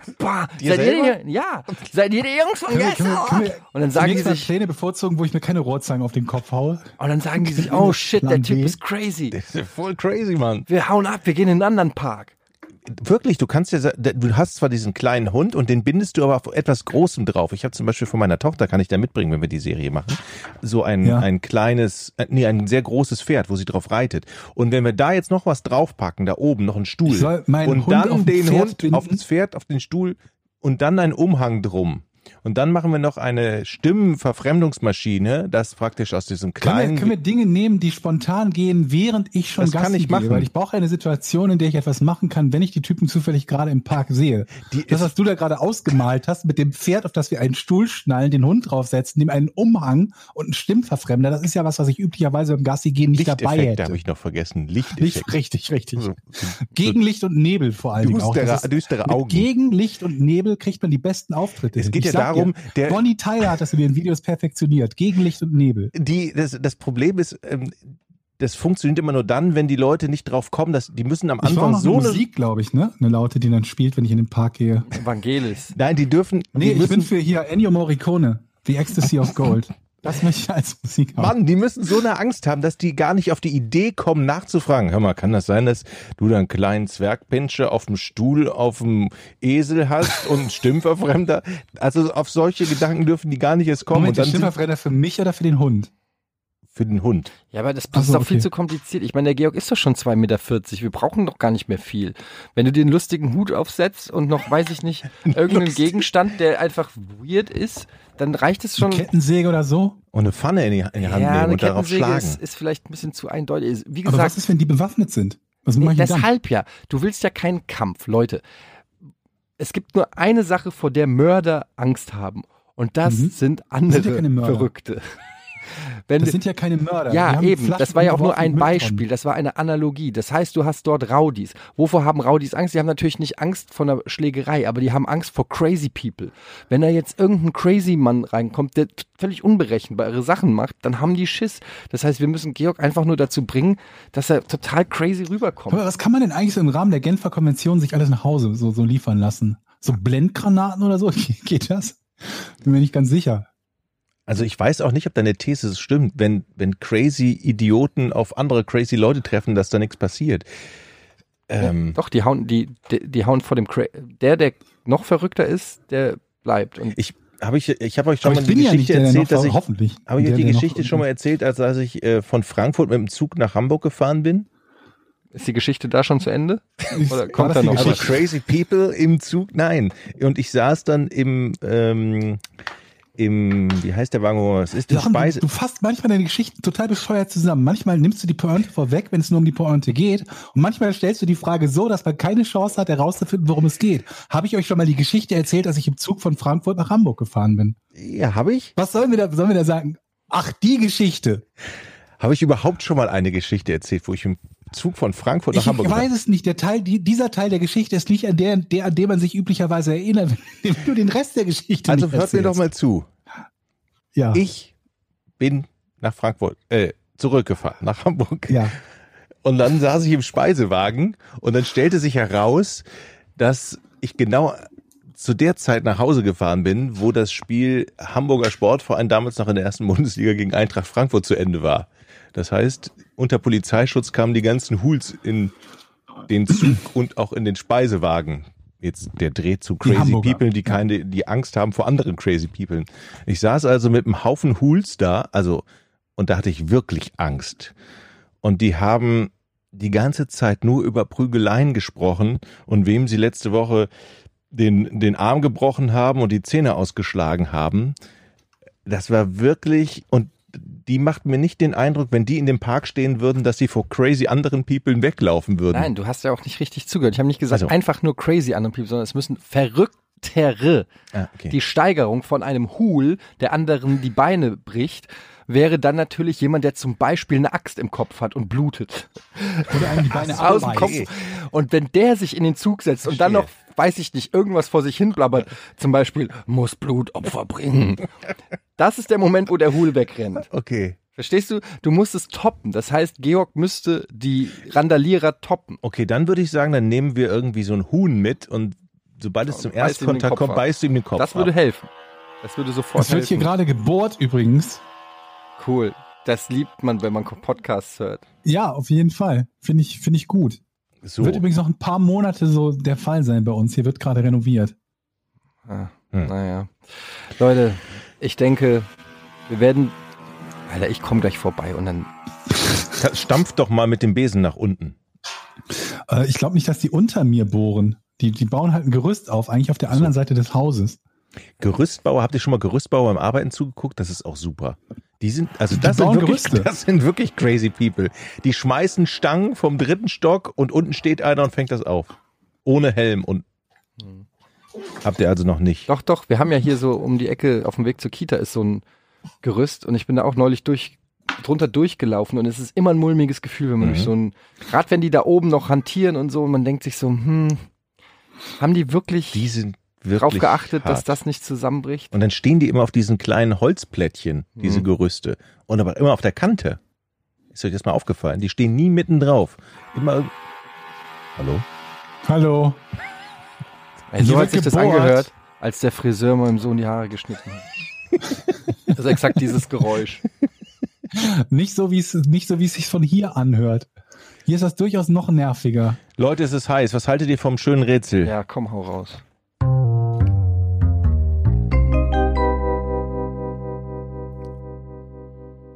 Dir seid ihr die, ja, seid ihr die Jungs von können wir, können gestern? wir, können wir und dann sagen die sich, Pläne bevorzugen, wo ich mir keine Rohrzange auf den Kopf haue? und dann sagen die sich, oh shit, der Plan Typ B. ist crazy. Das ist voll crazy, Mann. Wir hauen ab, wir gehen in einen anderen Park. Wirklich, du kannst ja, du hast zwar diesen kleinen Hund und den bindest du aber auf etwas Großem drauf. Ich habe zum Beispiel von meiner Tochter, kann ich da mitbringen, wenn wir die Serie machen, so ein, Ja. ein kleines, äh, nee, ein sehr großes Pferd, wo sie drauf reitet. Und wenn wir da jetzt noch was draufpacken, da oben noch einen Stuhl und Hund auf dann den Hund binden? auf das Pferd, auf den Stuhl und dann einen Umhang drum. Und dann machen wir noch eine Stimmenverfremdungsmaschine, das praktisch aus diesem Können kleinen wir, können wir Dinge nehmen, die spontan gehen, während ich schon Das kann Gassi ich machen. gehe? Weil ich brauche eine Situation, in der ich etwas machen kann, wenn ich die Typen zufällig gerade im Park sehe. Die das, was du da gerade ausgemalt hast, mit dem Pferd, auf das wir einen Stuhl schnallen, den Hund draufsetzen, dem einen Umhang und einen Stimmverfremder, das ist ja was, was ich üblicherweise beim Gassi gehen nicht dabei hätte. habe ich noch vergessen. Licht, Lichteffekte. richtig, richtig. So- Gegenlicht und Nebel vor allen Dingen auch. Düstere, düstere Augen. Gegenlicht und Nebel kriegt man die besten Auftritte. Es geht Ich ja sag darum, dir, der- Bonnie Tyler hat das in den Videos perfektioniert. Gegenlicht und Nebel. die, das, das Problem ist, ähm, das funktioniert immer nur dann, wenn die Leute nicht drauf kommen, dass die müssen am Ich war Anfang noch so eine. Musik, glaube ich, ne? Eine Laute, die dann spielt, wenn ich in den Park gehe. Evangelis. Nein, die dürfen. Nee, die ich müssen, bin für hier Ennio Morricone. The Ecstasy of Gold. Das möchte ich als Musik haben. Mann, die müssen so eine Angst haben, dass die gar nicht auf die Idee kommen, nachzufragen. Hör mal, kann das sein, dass du da einen kleinen Zwergpinscher auf dem Stuhl auf dem Esel hast und einen Stimmverfremder? Also auf solche Gedanken dürfen die gar nicht erst kommen. Moment, und dann Stimmverfremder für mich oder für den Hund? Für den Hund. Ja, aber das, das so, ist doch viel okay. zu kompliziert. Ich meine, der Georg ist doch schon 2,40 Meter. Wir brauchen doch gar nicht mehr viel. Wenn du dir einen lustigen Hut aufsetzt und noch, weiß ich nicht, irgendeinen Lustig. Gegenstand, der einfach weird ist, dann reicht es schon. Eine Kettensäge oder so? Und eine Pfanne in die, in die Hand ja, eine nehmen und darauf Kettensäge schlagen. ist, ist vielleicht ein bisschen zu eindeutig. Wie Aber gesagt, was ist, wenn die bewaffnet sind? Was mache Nee, ich denn dann? deshalb ja. Du willst ja keinen Kampf, Leute. Es gibt nur eine Sache, vor der Mörder Angst haben. Und das Mhm. sind ja andere keine Mörder. Verrückte. Wenn Das sind ja keine Mörder. Ja, eben. Flaschen Das war ja auch nur ein. Beispiel. Das war eine Analogie. Das heißt, du hast dort Rowdies. Wovor haben Rowdies Angst? Die haben natürlich nicht Angst vor einer Schlägerei, aber die haben Angst vor crazy people. Wenn da jetzt irgendein crazy Mann reinkommt, der völlig unberechenbare Sachen macht, dann haben die Schiss. Das heißt, wir müssen Georg einfach nur dazu bringen, dass er total crazy rüberkommt. Aber was kann man denn eigentlich so im Rahmen der Genfer Konvention sich alles nach Hause so, so liefern lassen? So Blendgranaten oder so? Geht das? Bin mir nicht ganz sicher. Also ich weiß auch nicht, ob deine These stimmt, wenn, wenn crazy Idioten auf andere crazy Leute treffen, dass da nichts passiert. Ähm, Doch, die hauen, die, die, die hauen vor dem Cra Der, der noch verrückter ist, der bleibt. Und ich habe ich, ich habe euch schon mal die ja nicht Geschichte erzählt, dass ich hoffentlich. habe ich euch die Geschichte schon mal erzählt, als, als ich äh, von Frankfurt mit dem Zug nach Hamburg gefahren bin. ist die Geschichte da schon zu Ende? Oder kommt da die noch Also was? Crazy people im Zug, nein. Und ich saß dann im, ähm, im, wie heißt der Wagen, wo es ist, die Jochen, Speise. Du, du fasst manchmal deine Geschichten total bescheuert zusammen. Manchmal nimmst du die Pointe vorweg, wenn es nur um die Pointe geht. Und manchmal stellst du die Frage so, dass man keine Chance hat, herauszufinden, worum es geht. Habe ich euch schon mal die Geschichte erzählt, dass ich im Zug von Frankfurt nach Hamburg gefahren bin? Ja, habe ich? Was sollen wir da, sollen wir da sagen? Ach, die Geschichte. Habe ich überhaupt schon mal eine Geschichte erzählt, wo ich im Zug von Frankfurt nach Ich Hamburg weiß es nicht. Der Teil, die, dieser Teil der Geschichte ist nicht an der, der, an den man sich üblicherweise erinnert, wenn du den Rest der Geschichte Also hört mir erzählst. doch mal zu. Ja. Ich bin nach Frankfurt, äh, zurückgefahren, nach Hamburg. ja. Und dann saß ich im Speisewagen und dann stellte sich heraus, dass ich genau zu der Zeit nach Hause gefahren bin, wo das Spiel Hamburger Sportverein damals noch in der ersten Bundesliga gegen Eintracht Frankfurt zu Ende war. Das heißt, unter Polizeischutz kamen die ganzen Huls in den Zug und auch in den Speisewagen. Jetzt der Dreh zu Crazy. People, die keine, die Angst haben vor anderen Crazy People. Ich saß also mit einem Haufen Huls da, also, und da hatte ich wirklich Angst. Und die haben die ganze Zeit nur über Prügeleien gesprochen und wem sie letzte Woche den, den Arm gebrochen haben und die Zähne ausgeschlagen haben. Das war wirklich, und die macht mir nicht den Eindruck, wenn die in dem Park stehen würden, dass sie vor crazy anderen People weglaufen würden. Nein, du hast ja auch nicht richtig zugehört. Ich habe nicht gesagt, Also. einfach nur crazy andere people, sondern es müssen verrücktere. Ah, okay. Die Steigerung von einem Hul, der anderen die Beine bricht, wäre dann natürlich jemand, der zum Beispiel eine Axt im Kopf hat und blutet. Oder einem die Beine Aus dem. Kopf. Und wenn der sich in den Zug setzt und dann noch, weiß ich nicht, irgendwas vor sich hin blabbert, zum Beispiel, muss Blutopfer bringen. Das ist der Moment, wo der Hul wegrennt. Okay. Verstehst du? Du musst es toppen. Das heißt, Georg müsste die Randalierer toppen. Okay, dann würde ich sagen, dann nehmen wir irgendwie so ein Huhn mit und sobald es zum Erstkontakt Kopf kommt, ab. beißt du ihm den Kopf Das würde ab. helfen. Das würde sofort Es wird hier helfen. gerade gebohrt übrigens. Cool. Das liebt man, wenn man Podcasts hört. Ja, auf jeden Fall. Finde ich, finde ich gut. So. Wird übrigens noch ein paar Monate so der Fall sein bei uns. Hier wird gerade renoviert. Ah, Hm. Naja. Leute, ich denke, wir werden. Alter, ich komme gleich vorbei und dann. Stampft doch mal mit dem Besen nach unten. Äh, ich glaube nicht, dass die unter mir bohren. Die, die bauen halt ein Gerüst auf, eigentlich auf der anderen Seite des Hauses. Gerüstbauer, habt ihr schon mal Gerüstbauer beim Arbeiten zugeguckt? Das ist auch super. Die sind, also das, sind wirklich, Gerüste. das sind wirklich crazy people. Die schmeißen Stangen vom dritten Stock und unten steht einer und fängt das auf. Ohne Helm und habt ihr also noch nicht. Doch, doch, wir haben ja hier so um die Ecke auf dem Weg zur Kita ist so ein Gerüst und ich bin da auch neulich durch drunter durchgelaufen und es ist immer ein mulmiges Gefühl, wenn man Mhm. durch so ein, gerade wenn die da oben noch hantieren und so und man denkt sich so, hm, haben die wirklich Die sind wirklich geachtet, dass hart. das nicht zusammenbricht? Und dann stehen die immer auf diesen kleinen Holzplättchen, diese Mhm. Gerüste. Und aber immer auf der Kante. Ist euch das mal aufgefallen? Die stehen nie mitten drauf. Immer. Hallo? Hallo. Ey, so hat wird sich das angehört, als der Friseur meinem Sohn die Haare geschnitten hat. Das ist exakt dieses Geräusch. Nicht so, wie es, nicht so, wie es sich von hier anhört. Hier ist das durchaus noch nerviger. Leute, es ist heiß. Was haltet ihr vom schönen Rätsel? Ja, komm, hau raus.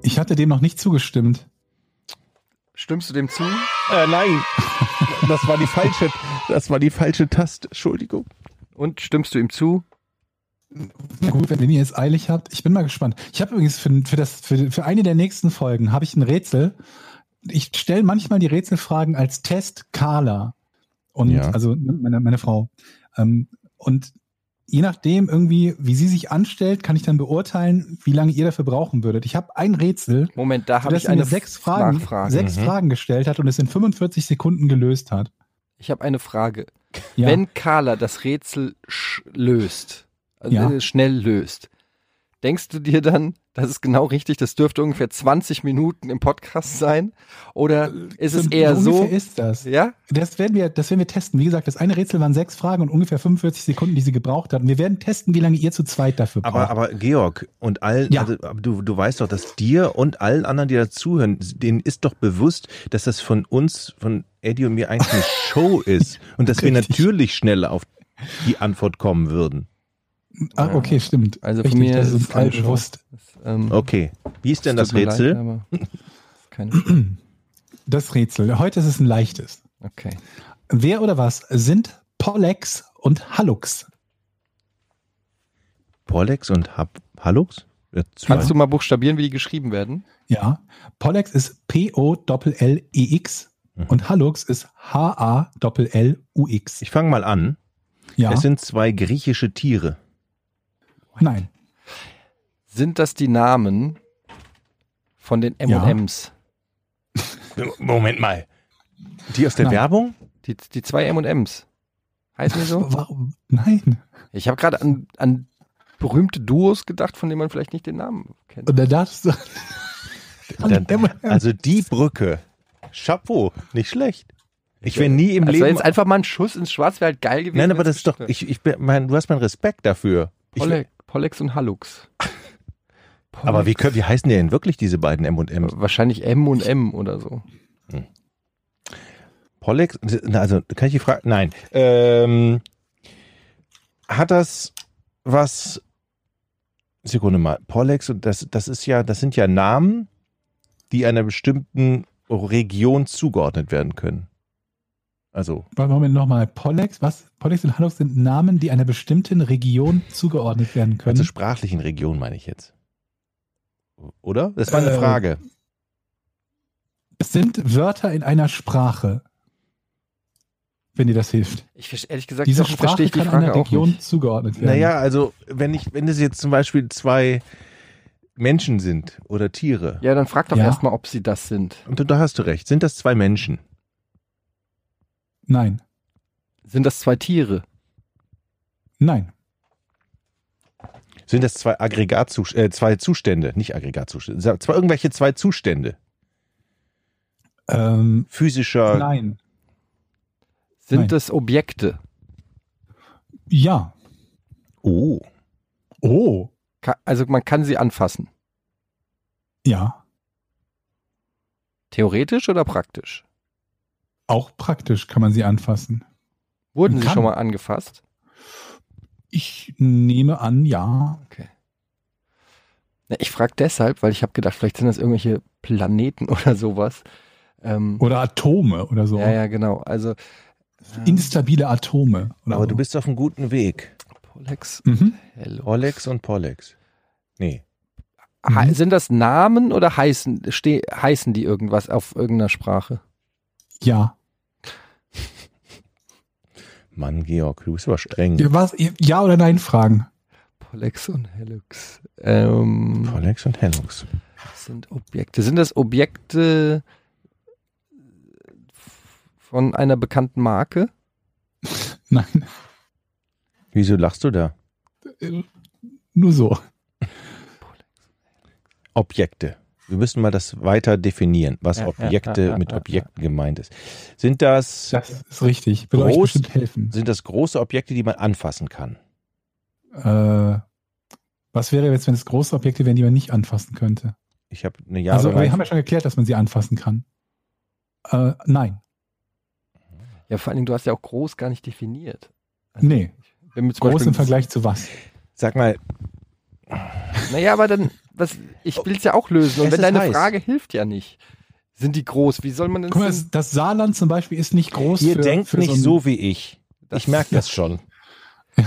Ich hatte dem noch nicht zugestimmt. Stimmst du dem zu? Äh, nein. Das war die falsche, das war die falsche Taste. Entschuldigung. Und stimmst du ihm zu? Na gut, wenn ihr es eilig habt. Ich bin mal gespannt. Ich habe übrigens für, für, das, für, für eine der nächsten Folgen habe ich ein Rätsel. Ich stelle manchmal die Rätselfragen als Test Carla. Und Ja. also ne, meine, meine Frau. Ähm, und je nachdem irgendwie, wie sie sich anstellt, kann ich dann beurteilen, wie lange ihr dafür brauchen würdet. Ich habe ein Rätsel, Moment, da habe das ich eine sechs Fragen, Nachfrage. sechs Mhm. Fragen gestellt hat und es in 45 Sekunden gelöst hat. Ich habe eine Frage. Ja. Wenn Carla das Rätsel sch löst, also Ja. äh, schnell löst, denkst du dir dann, das ist genau richtig, das dürfte ungefähr 20 Minuten im Podcast sein? Oder ist es eher so so? ungefähr ist das. Ja? Das werden wir, das werden wir testen. Wie gesagt, das eine Rätsel waren sechs Fragen und ungefähr 45 Sekunden, die sie gebraucht hat. Und wir werden testen, wie lange ihr zu zweit dafür braucht. Aber, aber Georg und allen, Ja. also, aber du, du weißt doch, dass dir und allen anderen, die dazuhören, denen ist doch bewusst, dass das von uns, von Eddie und mir eigentlich eine Show ist und dass wir natürlich schneller auf die Antwort kommen würden. Ah, okay, stimmt. Also von Richtig, mir das ist es bewusst. Das, ähm, Okay. Wie ist denn das Rätsel? Leid, Chance. Das Rätsel. Heute ist es ein leichtes. Okay. Wer oder was sind Pollex und Hallux? Pollex und Hab Hallux? Kannst du mal buchstabieren, wie die geschrieben werden? Ja. Pollex ist P-O-L-L-E-X Mhm. und Hallux ist H-A-L-L-U-X. Ich fange mal an. Ja. Es sind zwei griechische Tiere. Nein. Sind das die Namen von den Ja. M&Ms? Moment mal. Die aus der Nein. Werbung? Die, die zwei M&Ms. Heißen die so? Warum? Nein. Ich habe gerade an, an berühmte Duos gedacht, von denen man vielleicht nicht den Namen kennt. Und dann darfst du. Dann- Also die Brücke. Chapeau, nicht schlecht. Ich wäre nie im Das war Leben. jetzt einfach mal ein Schuss ins Schwarz, wäre halt geil gewesen. Nein, aber das ist doch. Ich, ich bin, mein, du hast meinen Respekt dafür. Ich, Pollex und Hallux. aber wie, können, wie heißen die denn wirklich diese beiden M&M's? Wahrscheinlich M und M oder so. Pollex? Na, Also kann ich die Frage? Nein. Ähm, hat das was? Sekunde mal. Pollex und das, das ist ja, das sind ja Namen, die einer bestimmten Region zugeordnet werden können. Also Moment nochmal. Pollex, was? Pollex und Hallux sind Namen, die einer bestimmten Region zugeordnet werden können. also sprachlichen Region meine ich jetzt. Oder? Das war eine Äh, Frage. es sind Wörter in einer Sprache. Wenn dir das hilft. Ich ehrlich gesagt Diese Sprache verstehe ich die kann Frage einer auch Region nicht. zugeordnet werden. Naja, also wenn ich, wenn es jetzt zum Beispiel zwei Menschen sind oder Tiere, Ja, dann frag doch Ja. erstmal, ob sie das sind. und da hast du recht, sind das zwei Menschen? Nein. Sind das zwei Tiere? Nein. Sind das zwei Aggregatzustände, äh, zwei Zustände, nicht Aggregatzustände, zwei irgendwelche zwei Zustände? Ähm, Physischer, nein. Sind Nein. das Objekte? Ja. oh, Oh. Ka- Also man kann sie anfassen. Ja. Theoretisch oder praktisch? Auch praktisch kann man sie anfassen. Wurden sie schon mal angefasst? Ich nehme an, ja. Okay. Na, Ich frage deshalb, weil ich habe gedacht, vielleicht sind das irgendwelche Planeten oder sowas. Ähm, Oder Atome oder so. Ja, ja, genau. Also Instabile Atome. Oder aber so. du bist auf einem guten Weg. Polex, Mhm. Hello. Pollex und Pollex. Nee. He- Mhm. Sind das Namen oder heißen, heißen die irgendwas auf irgendeiner Sprache? Ja. Mann, Georg, du bist aber streng. Ja, Was, ja oder nein fragen. Polex und Helix. Ähm, Pollex und Hellux. sind Objekte. Sind das Objekte von einer bekannten Marke? Nein. Wieso lachst du da? Äh, Nur so. Objekte. Wir müssen mal das weiter definieren, was Ja, Objekte ja, ja, mit ja, Objekten gemeint ist. Sind das, Das ist richtig. Will Groß- sind das große Objekte, die man anfassen kann? Äh, was wäre jetzt, wenn es große Objekte wären, die man nicht anfassen könnte? Ich habe eine Ja also, wir haben ja schon geklärt, dass man sie anfassen kann. Äh, nein. Ja, vor allen Dingen, du hast ja auch groß gar nicht definiert. Also, Nee. Groß Beispiel- im Vergleich zu was? Sag mal, Naja, aber dann, was, ich will es ja auch lösen. Und Es wenn deine heiß. Frage hilft ja nicht. Sind die groß? Wie soll man denn Guck mal, das, das Saarland zum Beispiel ist nicht groß ihr für, denkt für nicht so, so wie ich. Das- ich merke das schon.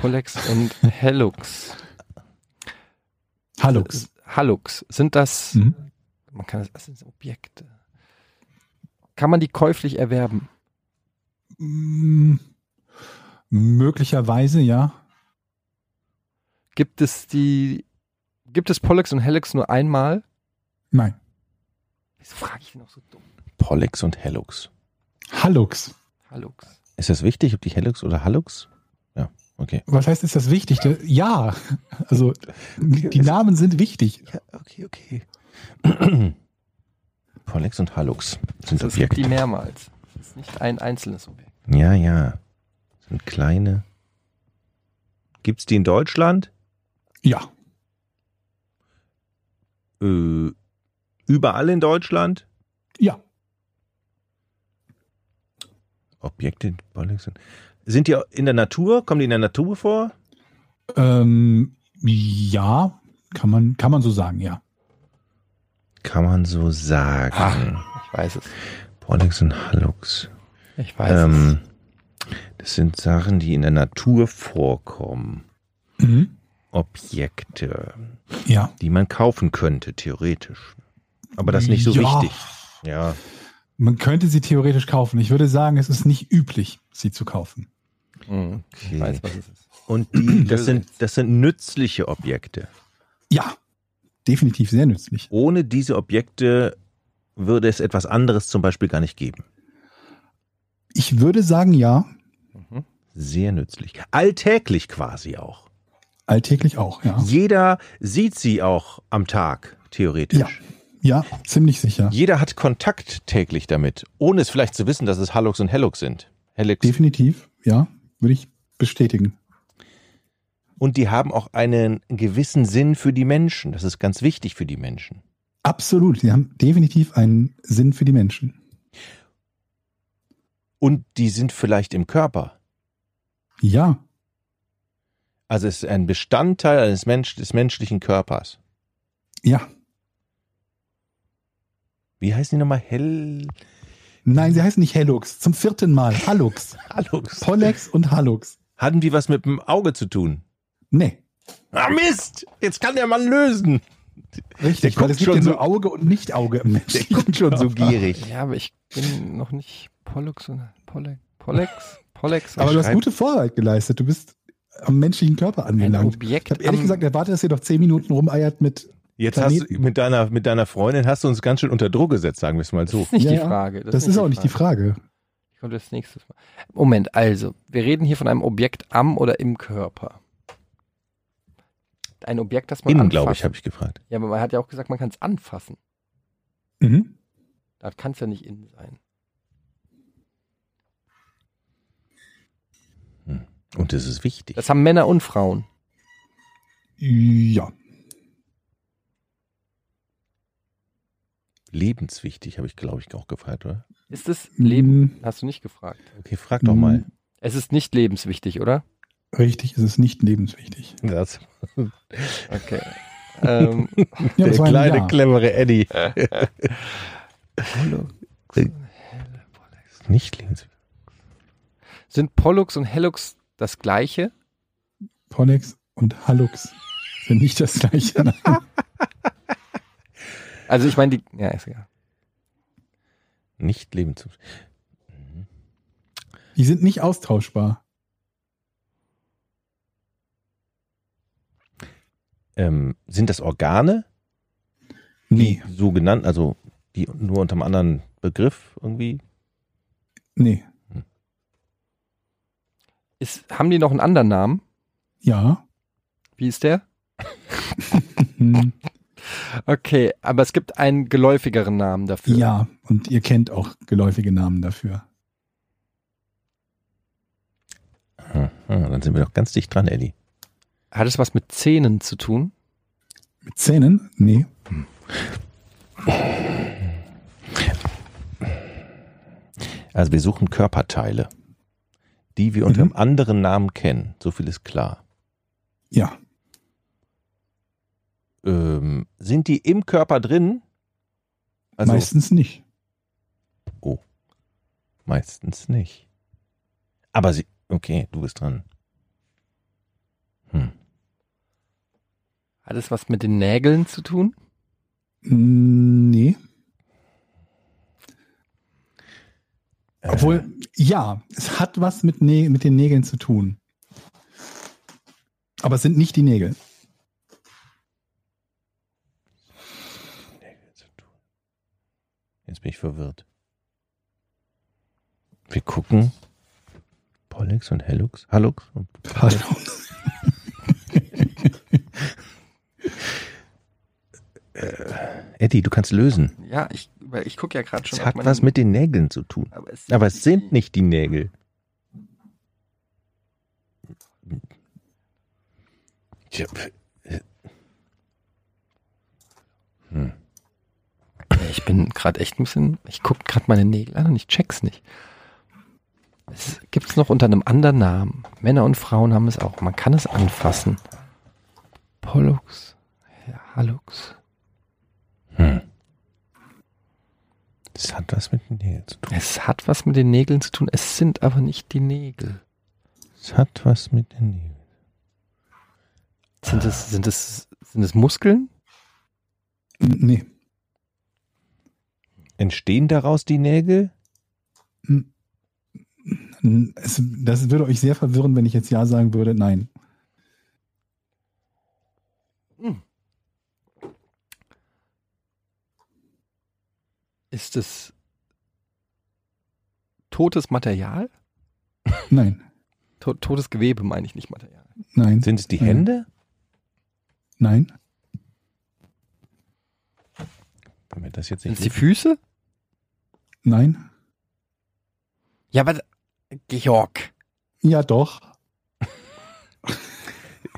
Polex und Hellux. Hallux. Hallux. Sind das, Mhm. man kann das, das sind Objekte. Kann man die käuflich erwerben? Mm, Möglicherweise, ja. Gibt es die, gibt es Pollux und Helix nur einmal? Nein. Wieso frage ich noch so dumm? Pollux und Hellux. Hallux. Hallux. Ist das wichtig, ob die Hellux oder Hallux? Ja, okay. Was heißt, ist das wichtig? Ja. Also, die Namen sind wichtig. Ja, okay, okay. Pollux und Hallux sind Also es gibt die Objekte. mehrmals. Das ist nicht ein einzelnes Objekt. Ja, ja. Sind kleine. Gibt's die in Deutschland? Ja. Äh, überall in Deutschland? Ja. Objekte, die Pollux sind. Sind die in der Natur? Kommen die in der Natur vor? Ähm, ja. Kann man, kann man so sagen, ja. Kann man so sagen. Ich weiß es. Pollux und Hallux. Ich weiß es. Ähm, das sind Sachen, die in der Natur vorkommen. Mhm. Objekte, Ja. die man kaufen könnte, theoretisch. Aber das ist nicht so Ja. wichtig. Ja. Man könnte sie theoretisch kaufen. Ich würde sagen, es ist nicht üblich, sie zu kaufen. Hm, Ich Okay. weiß, was es ist. Und die, das sind, das sind nützliche Objekte. Ja. Definitiv sehr nützlich. Ohne diese Objekte würde es etwas anderes zum Beispiel gar nicht geben. Ich würde sagen, ja. Sehr nützlich. Alltäglich quasi auch. Alltäglich auch, ja. Jeder sieht sie auch am Tag, theoretisch. Ja. Ja, ziemlich sicher. Jeder hat Kontakt täglich damit, ohne es vielleicht zu wissen, dass es Hallux und Hellux sind. Helix. Definitiv, ja. Würde ich bestätigen. Und die haben auch einen gewissen Sinn für die Menschen. Das ist ganz wichtig für die Menschen. Absolut. Sie haben definitiv einen Sinn für die Menschen. Und die sind vielleicht im Körper. Ja. Also es ist ein Bestandteil eines Mensch, des menschlichen Körpers. Ja. Wie heißen die nochmal? Hell. Nein, sie heißen nicht Hellux. Zum vierten Mal. Hallux. Hallux. Pollex und Hallux. Hatten die was mit dem Auge zu tun? Nee. Ah, Mist! Jetzt kann der Mann lösen. Richtig, Der weil es gibt ja schon nur so- Auge und Nicht-Auge im Der Menschen. guckt schon so gierig. Ja, aber ich bin noch nicht Pollux und Polle, Pollex, Pollex. Aber du hast gute Vorarbeit geleistet. Du bist am menschlichen Körper ein angelangt. Objekt Ich habe ehrlich gesagt erwartet, dass ihr doch zehn Minuten rumeiert mit. Jetzt hast du Planeten. mit deiner, mit deiner Freundin hast du uns ganz schön unter Druck gesetzt, sagen wir es mal Das so. ist nicht Ja, die. Frage. Das, ist auch nicht die Frage. Ich komme das nächstes Mal. Moment, also, wir reden hier von einem Objekt am oder im Körper. Ein Objekt, das man Innen, glaube ich, habe ich gefragt. Ja, aber man hat ja auch gesagt, man kann es anfassen. Mhm. Da kann es ja nicht innen sein. Und das ist wichtig. Das haben Männer und Frauen. Ja. Lebenswichtig, habe ich, glaube ich, auch gefragt, oder? Ist es Leben? Mhm. Hast du nicht gefragt. Okay, frag doch mal. Es ist nicht lebenswichtig, oder? Richtig, es ist nicht lebenswichtig. Das, Okay. ähm, Ja, das der kleine, Ja. clevere Eddie. Pollux, Nicht lebenswichtig. sind Pollux und Hellux das gleiche? Pollex und Hallux sind nicht das gleiche. Nein. Also ich meine, die. Ja, ist egal. Nicht lebenswichtig. Die sind nicht austauschbar. Ähm, sind das Organe? Nee, Die so genannt, also die nur unter einem anderen Begriff irgendwie? nee. Ist, haben die noch einen anderen Namen? Ja. Wie ist der? Hm, Okay, aber es gibt einen geläufigeren Namen dafür. Ja, und ihr kennt auch geläufige Namen dafür. Hm, dann sind wir doch ganz dicht dran, Eddie. Hat es was mit Zähnen zu tun? Mit Zähnen? Nee. Also wir suchen Körperteile, die wir unter Mhm. einem anderen Namen kennen. So viel ist klar. Ja. Ähm, sind die im Körper drin? Also meistens nicht. meistens nicht. Aber sie, okay, du bist dran. Hm. Hat es was mit den Nägeln zu tun? Mm, Nee. Obwohl, Ja, es hat was mit, Nä mit den Nägeln zu tun. Aber es sind nicht die Nägel. Nägel zu tun. Jetzt bin ich verwirrt. Wir gucken. Pollux und Hellux. Hallux und Pardon. Eddie, du kannst lösen. Ja, ich, weil ich gucke ja gerade schon Es hat was mit den Nägeln zu tun. Aber es, Aber es sind nicht die Nägel. Tja, äh, Hm. Ich bin gerade echt ein bisschen. Ich gucke gerade meine Nägel an und ich check's nicht. Es gibt's noch unter einem anderen Namen. Männer und Frauen haben es auch. Man kann es anfassen. Pollux. Ja, Hallux. Es hat was mit den Nägeln zu tun. Es hat was mit den Nägeln zu tun. Es sind aber nicht die Nägel. Es hat was mit den Nägeln. Sind es, sind es, sind es Muskeln? Nee. Entstehen daraus die Nägel? Es, das würde euch sehr verwirren, wenn ich jetzt Ja sagen würde. Nein. Ist es totes Material? Nein. To totes Gewebe meine ich nicht Material. Nein. Sind es die Ja. Hände? Nein. Wenn wir das jetzt Sind nicht es die Füße? Nein. Ja, aber Georg. Ja, doch.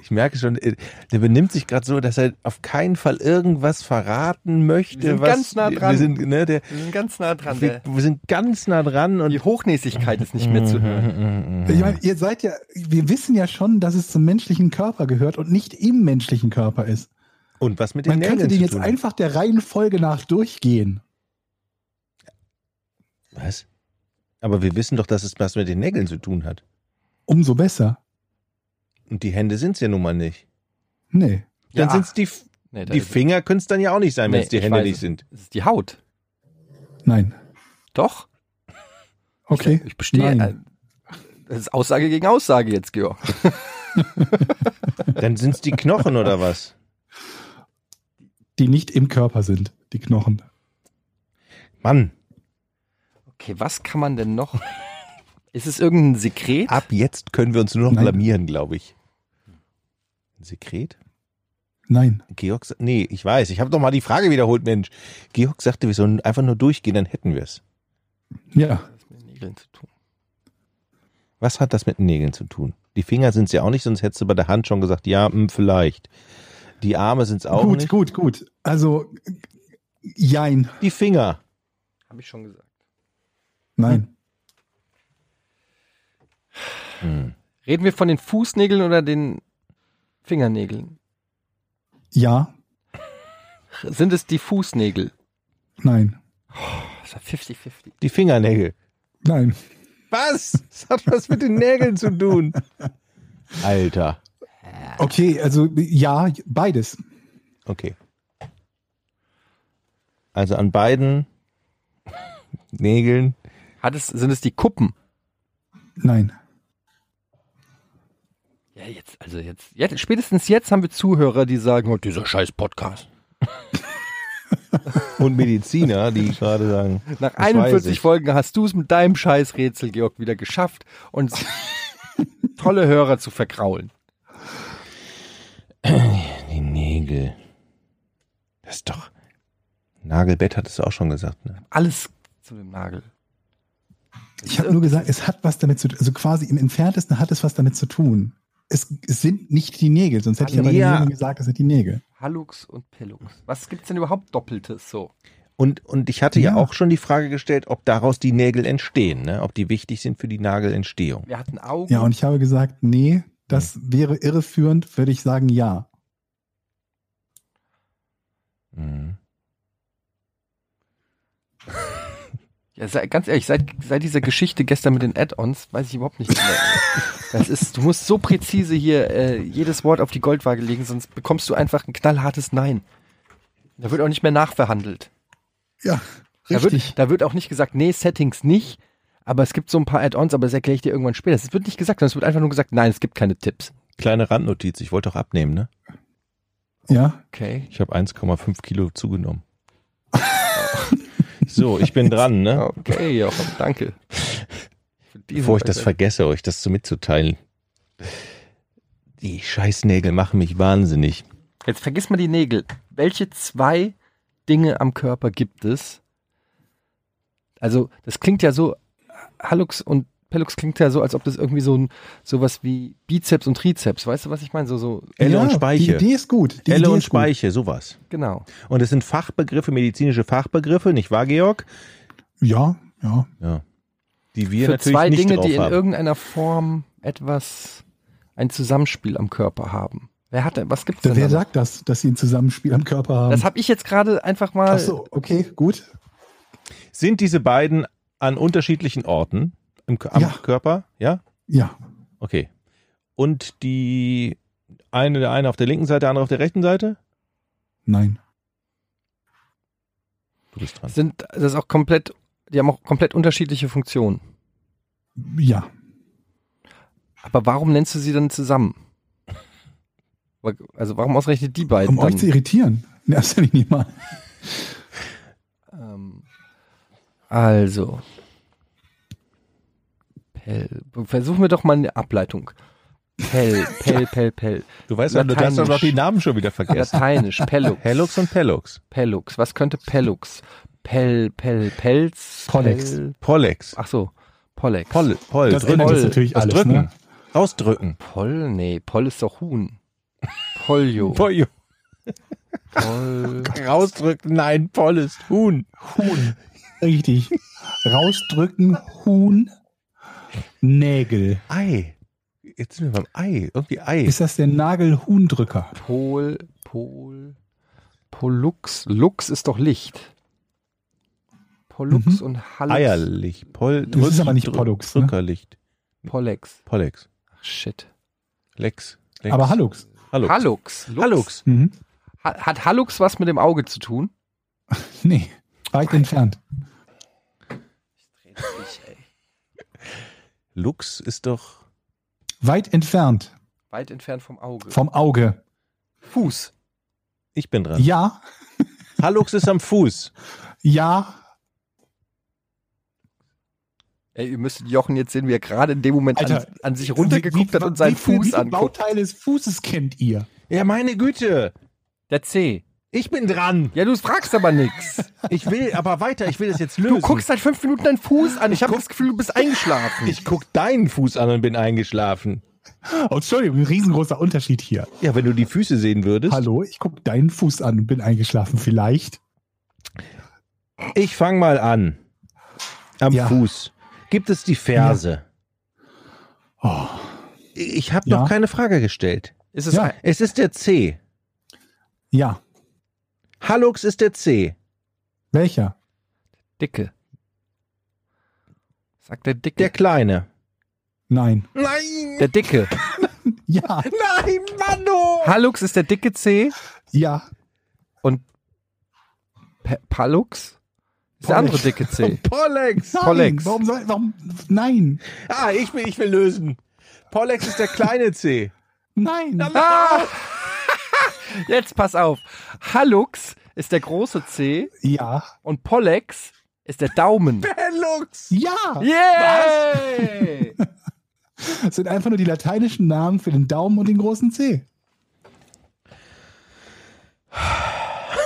Ich merke schon, äh, der benimmt sich gerade so, dass er auf keinen Fall irgendwas verraten möchte. Wir sind was, ganz nah dran. Wir sind, ne, der, Wir sind ganz nah dran. wir, wir sind ganz nah dran und die Hochnäsigkeit ist nicht mehr zu hören. Mhm. Ich meine, ihr seid ja, wir wissen ja schon, dass es zum menschlichen Körper gehört und nicht im menschlichen Körper ist. Und was mit den Man Nägeln könnte den zu jetzt tun? einfach der Reihenfolge nach durchgehen. Was? Aber wir wissen doch, dass es was mit den Nägeln zu tun hat. Umso besser. Und die Hände sind es ja nun mal nicht. Nee. Dann Ja. sind es die, Nee, die Finger, können es dann ja auch nicht sein, wenn Nee, es die ich Hände weiß nicht es. sind. Das ist die Haut. Nein. Doch. Okay. Ich bestehe. Nein. Das ist Aussage gegen Aussage jetzt, Georg. Dann sind es die Knochen oder was? Die nicht im Körper sind, die Knochen. Mann, Okay, was kann man denn noch? Ist es irgendein Sekret? ab jetzt können wir uns nur noch Nein. blamieren, glaube ich. Sekret? Nein. Georg, nee, ich weiß, ich habe doch mal die Frage wiederholt, Mensch. Georg sagte, wir sollen einfach nur durchgehen, dann hätten wir es. Ja. Das hat mit den Nägeln zu tun. Was hat das mit den Nägeln zu tun? Die Finger sind es ja auch nicht, sonst hättest du bei der Hand schon gesagt, ja, hm, vielleicht. Die Arme sind es auch gut, nicht. gut, gut. Also, jein. Die Finger. Habe ich schon gesagt. Nein. Hm. Reden wir von den Fußnägeln oder den Fingernägeln? Ja. Sind es die Fußnägel? Nein. Das war 50-50. Die Fingernägel. Nein. Was? Das hat was mit den Nägeln zu tun. Alter. Okay, also ja, beides. Okay. Also an beiden Nägeln. Hat es, sind es die Kuppen? Nein. Ja, jetzt, also jetzt, jetzt, spätestens jetzt haben wir Zuhörer, die sagen, oh, dieser scheiß Podcast. Und Mediziner, die gerade sagen. Nach das weiß 41 ich. Folgen hast du es mit deinem scheiß Rätsel, Georg, wieder geschafft, uns tolle Hörer zu verkraulen. Die Nägel. Das ist doch. Nagelbett hattest du auch schon gesagt, ne? Alles zu dem Nagel. Ich habe nur gesagt, es hat was damit zu tun. Also quasi im Entferntesten hat es was damit zu tun. Es, es sind nicht die Nägel, sonst hätte ich aber Ja. ja. gesagt, es sind die Nägel. Hallux und Pellux. Was gibt's denn überhaupt Doppeltes so? Und, und ich hatte ja. Ja. auch schon die Frage gestellt, ob daraus die Nägel entstehen, ne? Ob die wichtig sind für die Nagelentstehung. Wir hatten Augen. Ja, und ich habe gesagt, nee, das wäre irreführend, würde ich sagen, ja. Mhm. Ja, sei, ganz ehrlich, seit, seit dieser Geschichte gestern mit den Add-ons weiß ich überhaupt nicht mehr. Das ist, du musst so präzise hier äh, jedes Wort auf die Goldwaage legen, sonst bekommst du einfach ein knallhartes Nein. Da wird auch nicht mehr nachverhandelt. Ja, Da richtig. wird, da wird auch nicht gesagt, nee, Settings nicht, Aber es gibt so ein paar Add-ons, aber das erkläre ich dir irgendwann später. Es wird nicht gesagt, sondern es wird einfach nur gesagt, nein, es gibt keine Tipps. Kleine Randnotiz, ich wollte doch abnehmen, ne? Ja, Okay. Ich habe 1,5 Kilo zugenommen. So, ich bin dran, ne? Okay, Jochen, danke. Bevor ich das vergesse, euch das so mitzuteilen. Die Scheißnägel machen mich wahnsinnig. Jetzt vergiss mal die Nägel. Welche zwei Dinge am Körper gibt es? Also, das klingt ja so, Hallux und Pellux klingt ja so, als ob das irgendwie so ein, sowas wie Bizeps und Trizeps, weißt du, was ich meine? So, so, Elle ja, und Speiche. Die Idee ist gut. Die Elle Idee und ist gut. Speiche, sowas. genau. Und es sind Fachbegriffe, medizinische Fachbegriffe, nicht wahr, Georg? Ja, ja. Ja. Die wir Für natürlich zwei nicht Dinge, drauf die in haben. irgendeiner Form etwas, ein Zusammenspiel am Körper haben. Wer hat denn, was gibt's denn? Wer da sagt das, dass sie ein Zusammenspiel am Körper haben? Das habe ich jetzt gerade einfach mal. Ach so, okay, gut. Sind diese beiden an unterschiedlichen Orten im, am Ja. Körper? Ja? Ja, Okay. Und die eine, der eine auf der linken Seite, der andere auf der rechten Seite? nein. Du bist dran. sind das ist auch komplett, die haben auch komplett unterschiedliche Funktionen. Ja. Aber warum nennst du sie dann zusammen? Also warum ausgerechnet die beiden? Um euch dann? zu irritieren. In erster Linie mal. Ähm, also. Pell. Versuchen wir doch mal eine Ableitung. Pell, Pell, Pell, Pell. Du weißt ja, du darfst doch noch die Namen schon wieder vergessen. Lateinisch, Pellux. Hellux und Pellux. Pellux. Was könnte Pellux? Pell, Pell, Pelz. Pollex. Pell, Pollex. ach so, Pollex. Poll, Poll, Das drücken. Poll. natürlich alles. drücken. Ne? Rausdrücken. Poll? Nee, Poll ist doch Huhn. Polio. Pollo. Poll. Rausdrücken. Nein, Poll ist Huhn. Huhn. Richtig. Rausdrücken, Huhn, Nägel. Ei. Jetzt sind wir beim Ei. Irgendwie Ei. Ist das der Nagelhuhndrücker? Pol, Pol, Pollux. Lux ist doch Licht. Pollux Mhm. und Hallux. Eierlicht. Poll, Das ist aber nicht Drück- Pollux, ne? Drückerlicht. Pollex. Pollex. Ach, Shit. Lex. Lex. Aber Hallux. Hallux. Hallux. Lux. Hallux. Mhm. Ha- Hat Hallux was mit dem Auge zu tun? Nee, weit entfernt. Lux ist doch. Weit entfernt Weit entfernt vom Auge. vom Auge. Fuß. Ich bin dran. Ja, Hallux ist am Fuß. ja, Ey, ihr müsstet Jochen jetzt sehen, wie er gerade in dem Moment an, Alter, an sich runtergeguckt hat und seinen wie, wie Fuß viele anguckt. Bauteile des Fußes kennt ihr? Ja, meine Güte. Der C. Ich bin dran. Ja, du fragst aber nix. Ich will aber weiter. Ich will das jetzt lösen. Du guckst seit fünf Minuten deinen Fuß an. Ich habe guck- das Gefühl, du bist eingeschlafen. Ich guck deinen Fuß an und bin eingeschlafen. Oh, Entschuldigung, ein riesengroßer Unterschied hier. Ja, wenn du die Füße sehen würdest. Hallo, ich gucke deinen Fuß an und bin eingeschlafen. Vielleicht. Ich fang mal an. Am Ja. Fuß. Gibt es die Ferse? Oh, Ich habe Ja. noch keine Frage gestellt. ist es Ja. ein, Es ist der C. ja, Hallux ist der C. welcher? Dicke? Sagt der Dicke. Der Kleine. Nein. Nein! der Dicke. Ja, Nein, Mano! Hallux ist der dicke C ja. und Pe Pallux ist der andere dicke C. Pollex! Nein, Pollex. Warum soll, warum? Nein, Ah, ich will, ich will lösen. Pollex ist der kleine C. nein. Ah! Jetzt pass auf. Hallux ist der große C Ja, und Pollex ist der Daumen. Hellux! ja. Yay! Das sind einfach nur die lateinischen Namen für den Daumen und den großen C.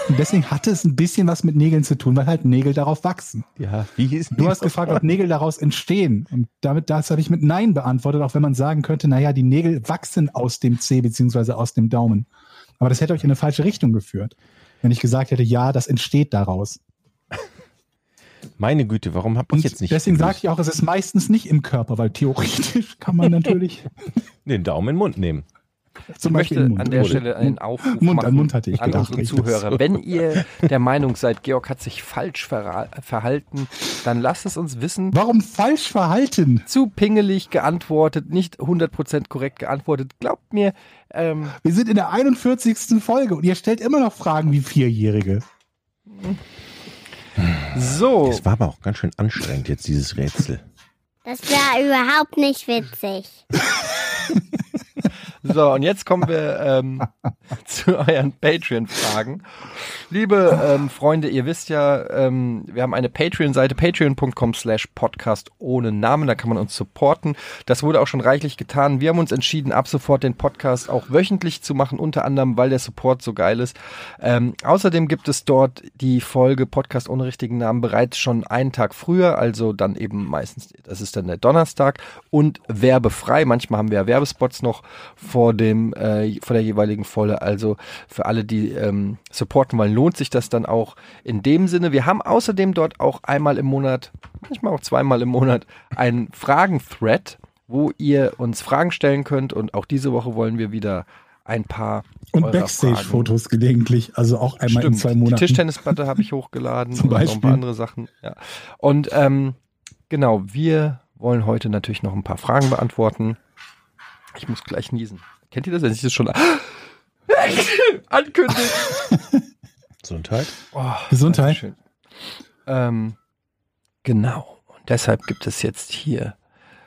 Und deswegen hatte es ein bisschen was mit Nägeln zu tun, weil halt Nägel darauf wachsen. Ja, wie hieß Du hast gefragt, ob Nägel daraus entstehen. Und damit, das habe ich mit Nein beantwortet, auch wenn man sagen könnte, naja, die Nägel wachsen aus dem C beziehungsweise aus dem Daumen. Aber das hätte euch in eine falsche Richtung geführt. Wenn ich gesagt hätte, ja, das entsteht daraus. Meine Güte, warum habe ich jetzt nicht deswegen sage ich auch, es ist meistens nicht im Körper, weil theoretisch kann man natürlich den Daumen in den Mund nehmen. Zum Ich möchte Beispiel Mund. an der Stelle einen Aufruf Mund machen an Mund hatte ich an gedacht. unsere. Zuhörer. Wenn ihr der Meinung seid, Georg hat sich falsch verhalten, dann lasst es uns wissen. Warum falsch verhalten? Zu pingelig geantwortet, nicht 100% korrekt geantwortet. Glaubt mir, ähm, Wir sind in der 41. Folge und ihr stellt immer noch Fragen wie Vierjährige. so. Das war aber auch ganz schön anstrengend jetzt, dieses Rätsel. Das wäre überhaupt nicht witzig. So, und jetzt kommen wir ähm, zu euren Patreon-Fragen. Liebe ähm, Freunde, ihr wisst ja, ähm, wir haben eine Patreon-Seite, patreon.com slash podcast ohne Namen, da kann man uns supporten. Das wurde auch schon reichlich getan. Wir haben uns entschieden, ab sofort den Podcast auch wöchentlich zu machen, unter anderem, weil der Support so geil ist. Ähm, außerdem gibt es dort die Folge Podcast ohne richtigen Namen bereits schon einen Tag früher, also dann eben meistens, das ist dann der Donnerstag und werbefrei. Manchmal haben wir ja Werbespots noch vor dem äh, vor der jeweiligen Folge. Also für alle, die ähm, supporten wollen, lohnt sich das dann auch in dem Sinne. Wir haben außerdem dort auch einmal im Monat, manchmal auch zweimal im Monat, einen Fragen-Thread, wo ihr uns Fragen stellen könnt. Und auch diese Woche wollen wir wieder ein paar Und Backstage-Fotos gelegentlich, also auch einmal Stimmt. in zwei Die Monaten. Tischtennisplatte habe ich hochgeladen Zum und noch ein Beispiel. paar andere Sachen. Ja. Und ähm, genau, wir wollen heute natürlich noch ein paar Fragen beantworten. Ich muss gleich niesen. Kennt ihr das, wenn ich das schon ankündige? Gesundheit. Oh, Gesundheit. Ähm, genau. Und deshalb gibt es jetzt hier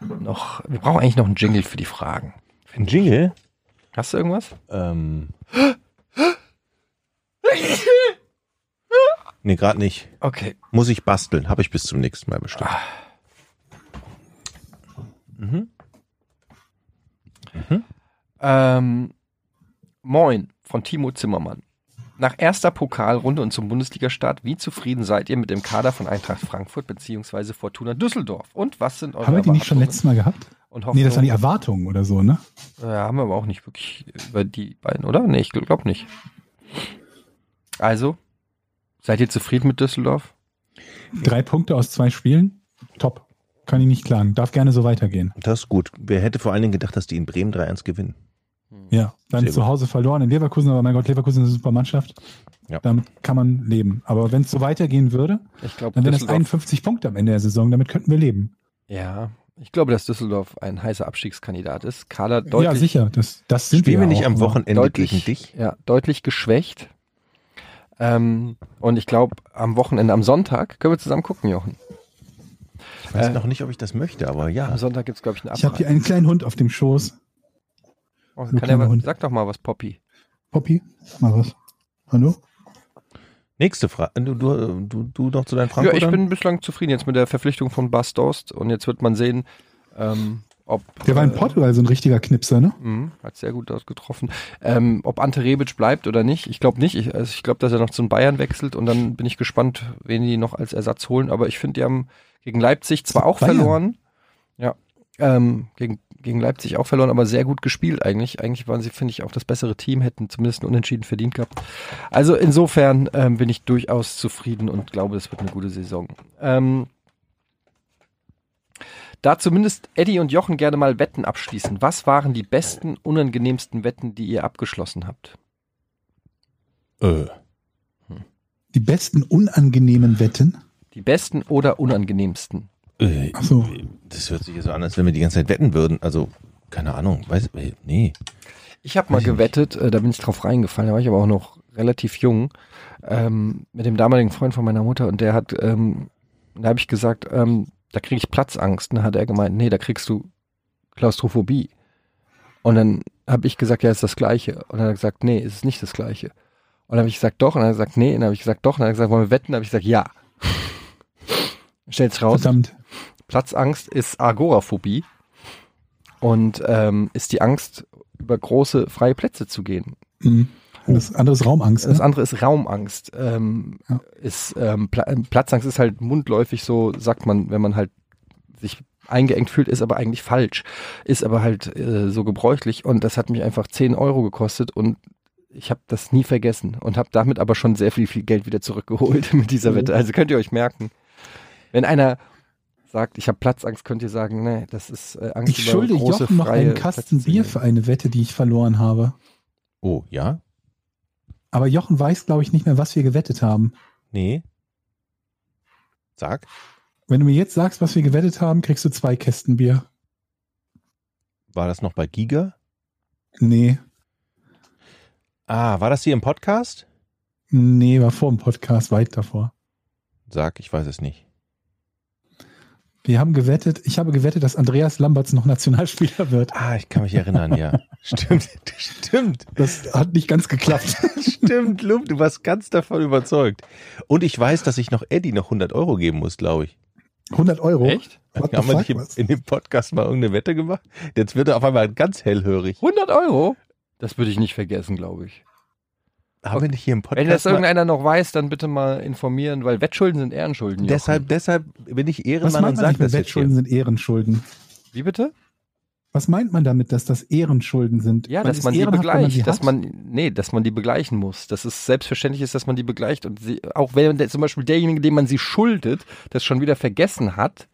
noch, wir brauchen eigentlich noch einen Jingle für die Fragen. Ein Jingle? Hast du irgendwas? Ähm. Nee, gerade nicht. Okay. Muss ich basteln. Habe ich bis zum nächsten Mal bestimmt. Mhm. Ähm, moin von Timo Zimmermann. Nach erster Pokalrunde und zum Bundesligastart, wie zufrieden seid ihr mit dem Kader von Eintracht Frankfurt bzw. Fortuna Düsseldorf? Und was sind eure Haben wir die nicht schon letztes Mal gehabt? und Nee, das waren die? Erwartungen oder so, ne? Ja, haben wir aber auch nicht wirklich über die beiden, oder? Nee, ich glaube nicht. Also, seid ihr zufrieden mit Düsseldorf? Drei Punkte aus zwei Spielen. Top. Kann ich nicht klagen. Darf gerne so weitergehen. Das ist gut. Wer hätte vor allen Dingen gedacht, dass die in Bremen 3-1 gewinnen? Ja, dann Sehr zu gut. Hause verloren in Leverkusen, aber mein Gott, Leverkusen ist eine super Mannschaft. Ja. Damit kann man leben. Aber wenn es so weitergehen würde, Ich glaube, dann wären das Düsseldorf. 51 Punkte am Ende der Saison. Damit könnten wir leben. Ja, ich glaube, dass Düsseldorf ein heißer Abstiegskandidat ist. Kader deutlich, ja, sicher. Das, das sind Spielen wir ja nicht auch, am Wochenende deutlich, gegen dich? Ja, deutlich geschwächt. Ähm, und ich glaube, am Wochenende, am Sonntag, können wir zusammen gucken, Jochen. Ich weiß Äh, noch nicht, ob ich das möchte, aber ja. Am Sonntag gibt es, glaube ich, eine Ich habe hier einen kleinen Hund auf dem Schoß. Oh, einen er, was- Hund. sag doch mal was, Poppy. Poppy, mal was. Hallo? Nächste Frage. Du, du, du, du noch zu deinen Ja, Frankfurtern? ich bin bislang zufrieden jetzt mit der Verpflichtung von Bas Dost und jetzt wird man sehen, ähm, ob. Der war in äh, Portugal so ein richtiger Knipser, ne? Mhm, hat sehr gut ausgetroffen. Ähm, ob Ante Rebic bleibt oder nicht, ich glaube nicht. Ich, also ich glaube, dass er noch zu den Bayern wechselt und dann bin ich gespannt, wen die noch als Ersatz holen. Aber ich finde, die haben gegen Leipzig zwar auch Bayern? verloren. Ja. Ähm, gegen, gegen Leipzig auch verloren, aber sehr gut gespielt eigentlich. Eigentlich waren sie, finde ich, auch das bessere Team, hätten zumindest einen Unentschieden verdient gehabt. Also insofern ähm, bin ich durchaus zufrieden und glaube, es wird eine gute Saison. Ähm, da zumindest Eddie und Jochen gerne mal Wetten abschließen. Was waren die besten, unangenehmsten Wetten, die ihr abgeschlossen habt? Äh, Die besten unangenehmen Wetten. Die besten oder unangenehmsten? äh, Ach so. Das hört sich ja so an, als wenn wir die ganze Zeit wetten würden. Also, keine Ahnung. Weiß, äh, nee. Ich habe mal gewettet, äh, da bin ich drauf reingefallen, da war ich aber auch noch relativ jung, ähm, mit dem damaligen Freund von meiner Mutter und der hat, ähm, da habe ich gesagt, ähm, da kriege ich Platzangst. Und dann hat er gemeint, nee, da kriegst du Klaustrophobie. Und dann habe ich gesagt, ja, ist das Gleiche. Und dann hat er gesagt, nee, ist es nicht das Gleiche. Und dann habe ich gesagt, doch. Und dann hat er gesagt, nee. Und dann habe ich gesagt, doch. Und dann hat er gesagt, wollen wir wetten? Dann habe ich gesagt, ja. Stellt's raus. Verdammt. Platzangst ist Agoraphobie und ähm, ist die Angst, über große freie Plätze zu gehen. Mhm. Das andere ist Raumangst. Das Ne? andere ist Raumangst. Ähm, Ja. ist, ähm, Pla äh, Platzangst ist halt mundläufig so, sagt man, wenn man halt sich eingeengt fühlt, ist aber eigentlich falsch. Ist aber halt äh, so gebräuchlich und das hat mich einfach 10 Euro gekostet und ich habe das nie vergessen und habe damit aber schon sehr viel, viel Geld wieder zurückgeholt mit dieser Oh. Wette. Also könnt ihr euch merken, wenn einer sagt, ich habe Platzangst, könnt ihr sagen, nee, das ist äh, Angst Ich schulde Jochen noch einen Kasten Bier für eine Wette, die ich verloren habe. Oh, ja? Aber Jochen weiß, glaube ich, nicht mehr, was wir gewettet haben. Nee. Sag. Wenn du mir jetzt sagst, was wir gewettet haben, kriegst du zwei Kästen Bier. War das noch bei Giga? Nee, Ah, war das hier im Podcast? nee, war vor dem Podcast, weit davor. Sag, ich weiß es nicht. Wir haben gewettet, ich habe gewettet, dass Andreas Lamberts noch Nationalspieler wird. Ah, ich kann mich erinnern, ja. Stimmt, stimmt, Das hat nicht ganz geklappt. stimmt, Lump, du warst ganz davon überzeugt. Und ich weiß, dass ich noch Eddie noch 100 Euro geben muss, glaube ich. 100 Euro. Echt? What Haben wir nicht was? in dem Podcast mal irgendeine Wette gemacht? Jetzt wird er auf einmal ganz hellhörig. 100 Euro? Das würde ich nicht vergessen, glaube ich. Haben wir nicht hier im Podcast Wenn das irgendeiner noch weiß, dann bitte mal informieren, weil Wettschulden sind Ehrenschulden. Jochen. deshalb, deshalb bin ich Was Ehrenmann meint und man sage das Wettschulden hier. sind Ehrenschulden? Wie bitte? Was meint man damit, dass das Ehrenschulden sind? Ja, Man dass man die begleicht, sie dass hat. man, nee, dass man die begleichen muss. Dass es selbstverständlich ist, dass man die begleicht und sie, auch wenn der, zum Beispiel derjenige, dem man sie schuldet, das schon wieder vergessen hat,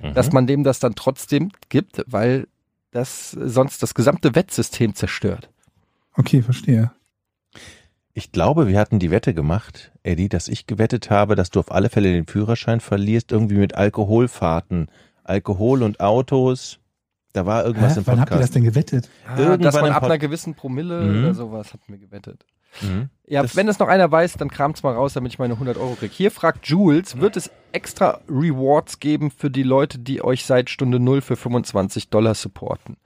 Mhm. dass man dem das dann trotzdem gibt, weil das sonst das gesamte Wettsystem zerstört. Okay, verstehe. Ich glaube, wir hatten die Wette gemacht, Eddie, dass ich gewettet habe, dass du auf alle Fälle den Führerschein verlierst, irgendwie mit Alkoholfahrten. Alkohol und Autos. Da war irgendwas Hä? im Wann habt ihr das Podcast. denn gewettet? Ah, Irgendwann dass man im ab einer gewissen Promille Mhm. oder sowas hatten wir gewettet. Mhm. Ja, Das- wenn das noch einer weiß, dann kramt's mal raus, damit ich meine 100 Euro kriege. Hier fragt Jules, wird es extra Rewards geben für die Leute, die euch seit Stunde Null für 25 Dollar supporten?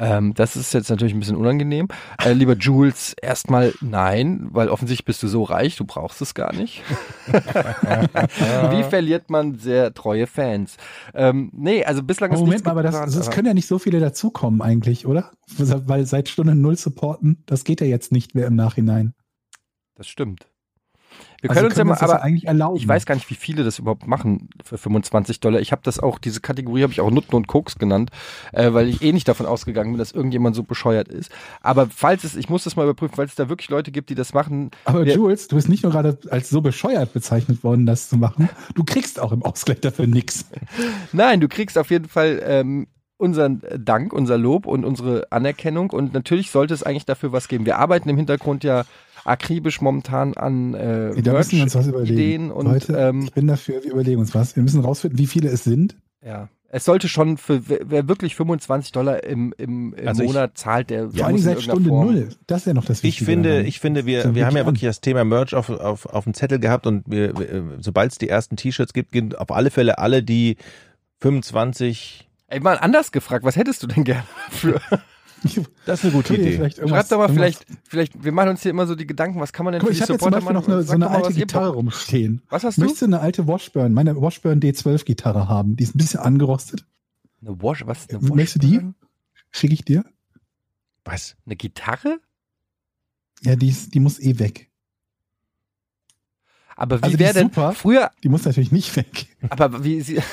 Ähm, das ist jetzt natürlich ein bisschen unangenehm. Äh, lieber Jules, erstmal nein, weil offensichtlich bist du so reich, du brauchst es gar nicht. Wie verliert man sehr treue Fans? Ähm, nee, also bislang ist Moment nichts mal, aber das, das können ja nicht so viele dazukommen eigentlich, oder? Weil seit Stunde Null supporten, das geht ja jetzt nicht mehr im Nachhinein. Das stimmt. Wir Also können uns ja mal, aber eigentlich erlauben. Ich weiß gar nicht, wie viele das überhaupt machen für 25 Dollar. Ich habe das auch, diese Kategorie habe ich auch Nutten und Koks genannt, äh, weil ich eh nicht davon ausgegangen bin, dass irgendjemand so bescheuert ist. Aber falls es, ich muss das mal überprüfen, falls es da wirklich Leute gibt, die das machen. Aber Wir- Jules, du bist nicht nur gerade als so bescheuert bezeichnet worden, das zu machen. Du kriegst auch im Ausgleich dafür nichts. Nein, du kriegst auf jeden Fall ähm, unseren Dank, unser Lob und unsere Anerkennung. Und natürlich sollte es eigentlich dafür was geben. Wir arbeiten im Hintergrund ja akribisch momentan an äh, Da müssen wir uns was überlegen. Ideen und Leute, ähm, ich bin dafür, wir überlegen uns was. Wir müssen rausfinden, wie viele es sind. Ja. Es sollte schon für wer wirklich 25 Dollar im, im, im Also ich- Monat zahlt, der Vor allem seit Stunde Form- Null. Das ist ja noch das Ich Wichtige. finde, daran. ich finde, wir, wir haben ja wirklich wirklich das Thema Merch auf, auf, auf dem Zettel gehabt und wir, wir, sobald es die ersten T-Shirts gibt, gehen auf alle Fälle alle, die 25. Ey, mal anders gefragt, was hättest du denn gerne dafür? Das ist eine gute Idee. vielleicht irgendwas- Schreib doch mal vielleicht, vielleicht, wir machen uns hier immer so die Gedanken, was kann man denn Guck, für ich die habe jetzt zum Supporter Beispiel machen? noch eine, so eine mal, alte Gitarre rumstehen. Was hast du? Möchtest du eine alte Washburn, meine Washburn D12-Gitarre haben? Die ist ein bisschen angerostet. Eine Wash, was? Eine Möchtest du die? Washburn? Schicke ich dir? Was? Eine Gitarre? Ja, die, ist, die muss eh weg. Aber wie Also wäre ist denn super. früher, Die muss natürlich nicht weg. aber wie sie.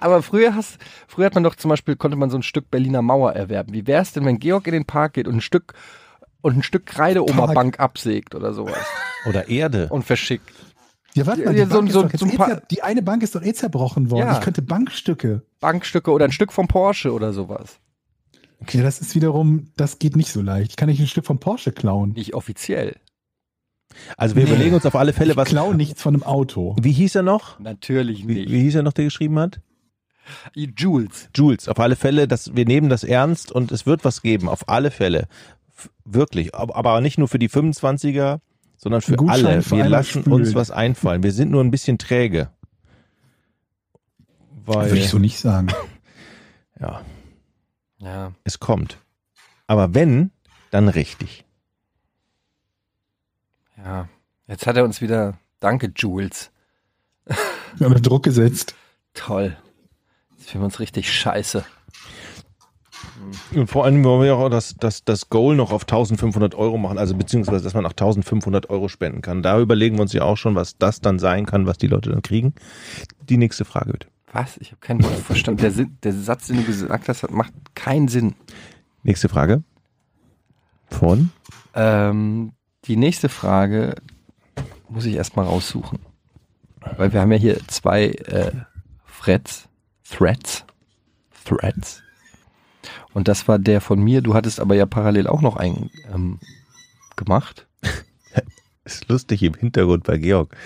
Aber früher hast, früher hat man doch zum Beispiel, konnte man so ein Stück Berliner Mauer erwerben. Wie wäre es denn, wenn Georg in den Park geht und ein Stück und ein Stück Kreideoberbank absägt oder sowas Oder Erde. und verschickt? Ja, warte mal, Ja, die, so- Bank so- so ein eh die eine Bank ist doch eh zerbrochen worden. Ja. Ich könnte Bankstücke. Bankstücke oder ein Stück vom Porsche oder sowas. Ja, das ist wiederum, das geht nicht so leicht. Ich kann nicht ein Stück vom Porsche klauen. Nicht offiziell. Also wir Nee. überlegen uns auf alle Fälle, Ich was. klau nichts von einem Auto. Wie hieß er noch? Natürlich Wie, nicht. wie hieß er noch, der geschrieben hat? Jules. Jules, auf alle Fälle, dass wir nehmen das ernst und es wird was geben, auf alle Fälle. F- Wirklich, Ab- aber nicht nur für die 25er, sondern für Ein Gutschein alle. für Wir lassen spülen. uns was einfallen. Wir sind nur ein bisschen träge. Weil, Würde ich so nicht sagen. ja, Ja. es kommt. Aber wenn, dann richtig. Ja. Jetzt hat er uns wieder. Danke, Jules. Wir haben unter Druck gesetzt. Toll. Jetzt fühlen wir uns richtig scheiße. Und vor allem wollen wir auch das, das, das Goal noch auf 1500 Euro machen, also beziehungsweise, dass man auch 1500 Euro spenden kann. Da überlegen wir uns ja auch schon, was das dann sein kann, was die Leute dann kriegen. Die nächste Frage bitte. Was? Ich habe kein Wort verstanden. Der, der Satz, den du gesagt hast, macht keinen Sinn. Nächste Frage. Von? Ähm, die nächste Frage muss ich erstmal raussuchen. Weil wir haben ja hier zwei äh, Threads. Threads. Threads. Und das war der von mir. Du hattest aber ja parallel auch noch einen ähm, gemacht. Ist lustig im Hintergrund bei Georg.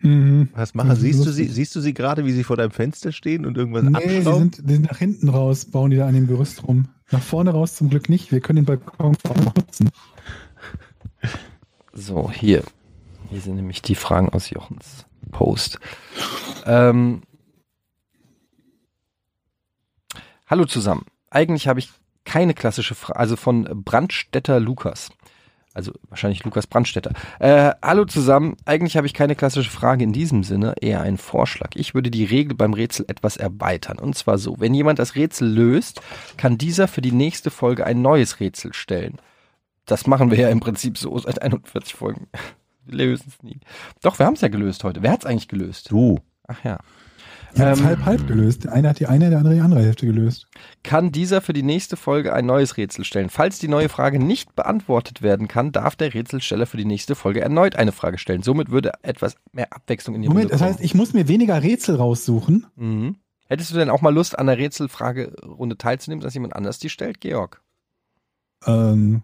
Mhm. Was machen? Siehst du sie, siehst du sie gerade, wie sie vor deinem Fenster stehen und irgendwas Nee, sie abschrauben? sind, die sind nach hinten raus, bauen die da an dem Gerüst rum. Nach vorne raus zum Glück nicht. Wir können den Balkon nutzen. So, hier. Hier sind nämlich die Fragen aus Jochens Post. Ähm, Hallo zusammen. Eigentlich habe ich keine klassische Frage, also von Brandstätter Lukas. Also wahrscheinlich Lukas Brandstätter. Äh, hallo zusammen. Eigentlich habe ich keine klassische Frage in diesem Sinne, eher einen Vorschlag. Ich würde die Regel beim Rätsel etwas erweitern. Und zwar so, wenn jemand das Rätsel löst, kann dieser für die nächste Folge ein neues Rätsel stellen. Das machen wir ja im Prinzip so seit 41 Folgen. Wir lösen es nie. Doch, wir haben es ja gelöst heute. Wer hat es eigentlich gelöst? Du. Ach ja. Wir haben es Ähm, halb halb gelöst. Der eine hat die eine, der andere die andere Hälfte gelöst. kann dieser für die nächste Folge ein neues Rätsel stellen. Falls die neue Frage nicht beantwortet werden kann, darf der Rätselsteller für die nächste Folge erneut eine Frage stellen. Somit würde etwas mehr Abwechslung in die Moment, Runde das kommen. heißt, ich muss mir weniger Rätsel raussuchen. mhm. Hättest du denn auch mal Lust, an der Rätselfragerunde teilzunehmen, dass jemand anders die stellt, Georg? Ähm,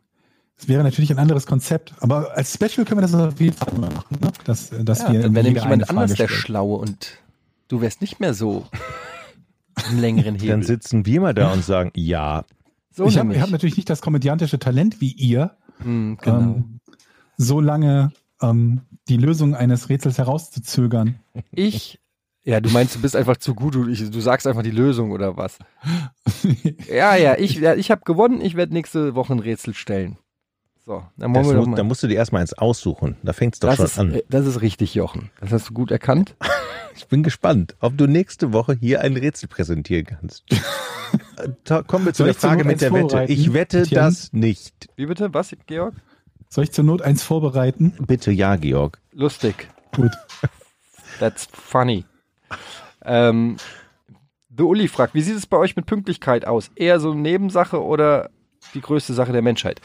das wäre natürlich ein anderes Konzept, aber als Special können wir das auf jeden Fall mal machen, ne? dass, dass Ja, wir dann wäre nämlich jemand anders Frage der. Schlaue und du wärst nicht mehr so im längeren Hebel. Dann sitzen wir mal da und sagen, ja. so ich habe hab natürlich nicht das komödiantische Talent wie ihr, Mhm, genau. ähm, so lange ähm, die Lösung eines Rätsels herauszuzögern. Ich, ja, du meinst, du bist einfach zu gut, du, ich, du sagst einfach die Lösung oder was? Ja, ja, ich, ja, ich habe gewonnen, ich werde nächste Woche ein Rätsel stellen. So, dann muss, mal. da musst du dir erstmal eins aussuchen. Da fängt es doch das, schon ist, an. das ist richtig, Jochen. Das hast du gut erkannt. Ich bin gespannt, ob du nächste Woche hier ein Rätsel präsentieren kannst. Kommen wir zu Soll der Frage mit der Wette. Ich wette Etienne? das nicht. Wie bitte? Was, Georg? Soll ich zur Not eins vorbereiten? Bitte ja, Georg. Lustig. Gut. That's funny. Ähm, The Uli fragt, wie sieht es bei euch mit Pünktlichkeit aus? Eher so eine Nebensache oder die größte Sache der Menschheit?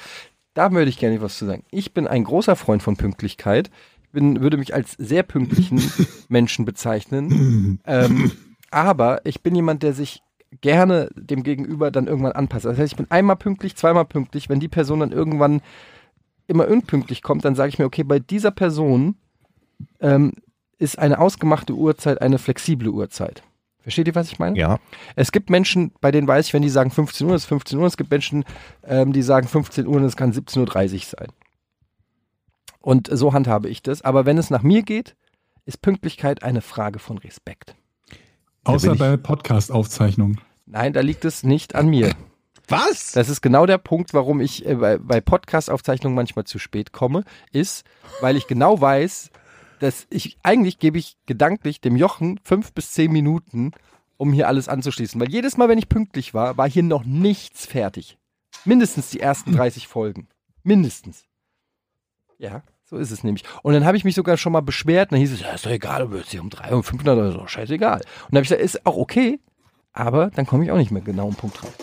Da würde ich gerne was zu sagen. Ich bin ein großer Freund von Pünktlichkeit. Ich bin, würde mich als sehr pünktlichen Menschen bezeichnen. Ähm, aber ich bin jemand, der sich gerne dem Gegenüber dann irgendwann anpasst. Das heißt, ich bin einmal pünktlich, zweimal pünktlich. Wenn die Person dann irgendwann immer unpünktlich kommt, dann sage ich mir, okay, bei dieser Person ähm, ist eine ausgemachte Uhrzeit eine flexible Uhrzeit. Versteht ihr, was ich meine? Ja. Es gibt Menschen, bei denen weiß ich, wenn die sagen 15 Uhr, ist 15 Uhr. Es gibt Menschen, ähm, die sagen 15 Uhr und es kann 17.30 Uhr sein. Und so handhabe ich das. Aber wenn es nach mir geht, ist Pünktlichkeit eine Frage von Respekt. Außer bei Podcast-Aufzeichnungen. Nein, da liegt es nicht an mir. Was? Das ist genau der Punkt, warum ich äh, bei, bei Podcast-Aufzeichnungen manchmal zu spät komme, ist, weil ich genau weiß, dass ich, eigentlich gebe ich gedanklich dem Jochen fünf bis zehn Minuten, um hier alles anzuschließen. Weil jedes Mal, wenn ich pünktlich war, war hier noch nichts fertig. Mindestens die ersten 30 Folgen. Mindestens. Ja, so ist es nämlich. Und dann habe ich mich sogar schon mal beschwert, und dann hieß es, ja, ist doch egal, ob wir jetzt hier um 300 und 500 oder so, scheißegal. Und dann habe ich gesagt, ist auch okay, aber dann komme ich auch nicht mehr genau am Punkt drauf.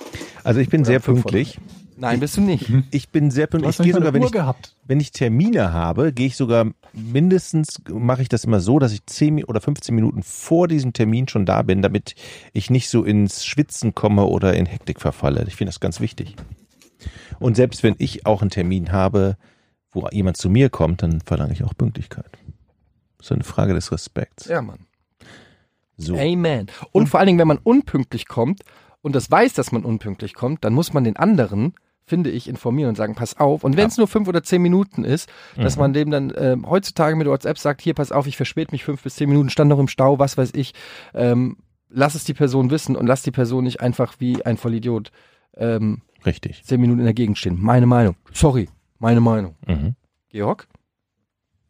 Also ich bin Oder sehr 500. pünktlich. Nein, bist du nicht. Ich bin sehr pünktlich. Ich gehe sogar, wenn Uhr ich, gehabt. wenn ich Termine habe, gehe ich sogar mindestens, mache ich das immer so, dass ich 10 Mi- oder 15 Minuten vor diesem Termin schon da bin, damit ich nicht so ins Schwitzen komme oder in Hektik verfalle. Ich finde das ganz wichtig. Und selbst wenn ich auch einen Termin habe, wo jemand zu mir kommt, dann verlange ich auch Pünktlichkeit. Das ist eine Frage des Respekts. Ja, Mann. So. Amen. Und vor allen Dingen, wenn man unpünktlich kommt und das weiß, dass man unpünktlich kommt, dann muss man den anderen, finde ich, informieren und sagen, pass auf. Und wenn es nur fünf oder zehn Minuten ist, dass man dem dann ähm, heutzutage mit WhatsApp sagt, hier, pass auf, ich verspäte mich fünf bis zehn Minuten, stand noch im Stau, was weiß ich. Ähm, lass es die Person wissen und lass die Person nicht einfach wie ein Vollidiot ähm, Richtig. zehn Minuten in der Gegend stehen. Meine Meinung. Sorry, meine Meinung. Mhm. Georg,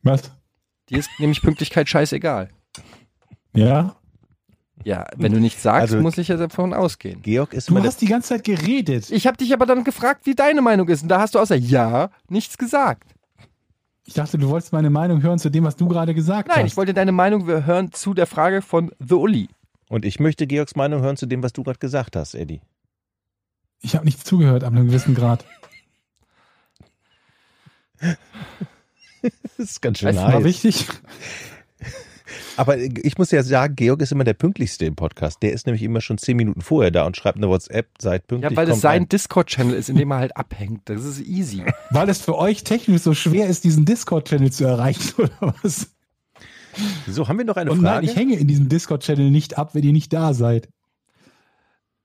Was? dir ist nämlich Pünktlichkeit scheißegal. Ja? Ja, wenn du nichts sagst, Also- muss ich ja davon ausgehen. Georg ist Du hast die ganze Zeit geredet. Ich habe dich aber dann gefragt, wie deine Meinung ist. Und da hast du außer Ja nichts gesagt. Ich dachte, du wolltest meine Meinung hören zu dem, was du gerade gesagt Nein, hast. ich wollte deine Meinung hören zu der Frage von The Uli. Und ich möchte Georgs Meinung hören zu dem, was du gerade gesagt hast, Eddie. Ich habe nicht zugehört ab einem gewissen Grad. Das ist ganz schön du, War wichtig. Aber ich muss ja sagen, Georg ist immer der pünktlichste im Podcast. Der ist nämlich immer schon zehn Minuten vorher da und schreibt eine WhatsApp, seid pünktlich. Ja, weil es sein. Discord-Channel ist, in dem er halt abhängt. Das ist easy. Weil es für euch technisch so schwer ist, diesen Discord-Channel zu erreichen, oder was? So, haben wir noch eine Und nein, Frage? ich hänge in diesem Discord-Channel nicht ab, wenn ihr nicht da seid.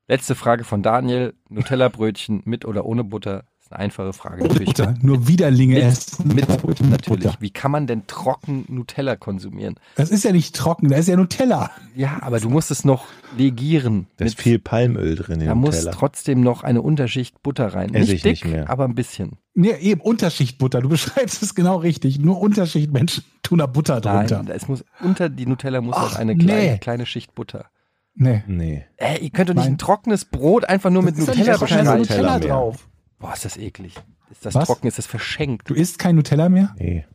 Letzte Frage von Daniel. Nutella-Brötchen mit oder ohne Butter? Das ist eine einfache Frage. Natürlich Butter. Nur Widerlinge Mit- essen. mit Butter. Natürlich. Wie kann man denn trocken Nutella konsumieren? Das ist ja nicht trocken, das ist ja Nutella. Ja, aber du musst es noch legieren. Da ist mit- viel Palmöl drin in da dem muss trotzdem noch eine Unterschicht Butter rein. Esse nicht ich dick, nicht mehr. aber ein bisschen. Nee, eben Unterschichtbutter. Du beschreibst es genau richtig. Nur Unterschichtmenschen tun da Butter drunter. Nein, es muss unter die Nutella muss Ach, noch eine kleine, nee. kleine Schicht Butter. Nee. Nee. Ey, ihr könnt doch nicht Nein. ein trockenes Brot einfach nur mit Das ist ja Nutella. Nutella Nutella drauf. Boah, ist das eklig. Ist das Was? trocken? Ist das verschenkt? Du isst kein Nutella mehr? Nee.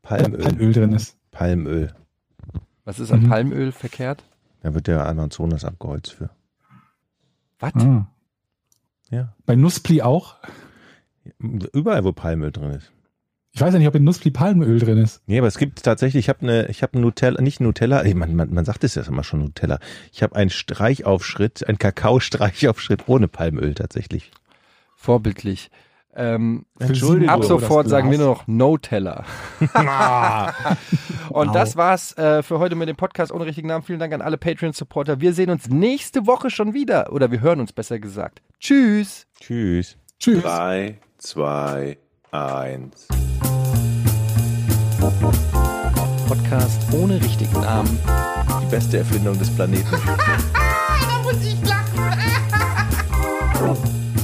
Palmöl. Palmöl drin ist. Palmöl. Was ist an Mhm. Palmöl verkehrt? Da wird der Amazonas abgeholzt für. Was? Ah. Ja. Bei Nusspli auch? Überall, wo Palmöl drin ist. Ich weiß ja nicht, ob in Nusspli Palmöl drin ist. Nee, aber es gibt tatsächlich, ich habe eine, ich habe Nutella, nicht Nutella, ey, man, man, man sagt es ja immer schon Nutella. Ich habe einen Streichaufschritt, einen Kakao-Streichaufschritt ohne Palmöl tatsächlich. Vorbildlich. Ähm, Entschuldigung. ab sofort sagen wir nur noch No-Teller. Und Wow. das war's äh, für heute mit dem Podcast ohne richtigen Namen. Vielen Dank an alle Patreon-Supporter. Wir sehen uns nächste Woche schon wieder. Oder wir hören uns besser gesagt. Tschüss. Tschüss. Tschüss. Drei, zwei, eins. Podcast ohne richtigen Namen. Die beste Erfindung des Planeten. Da muss ich lachen.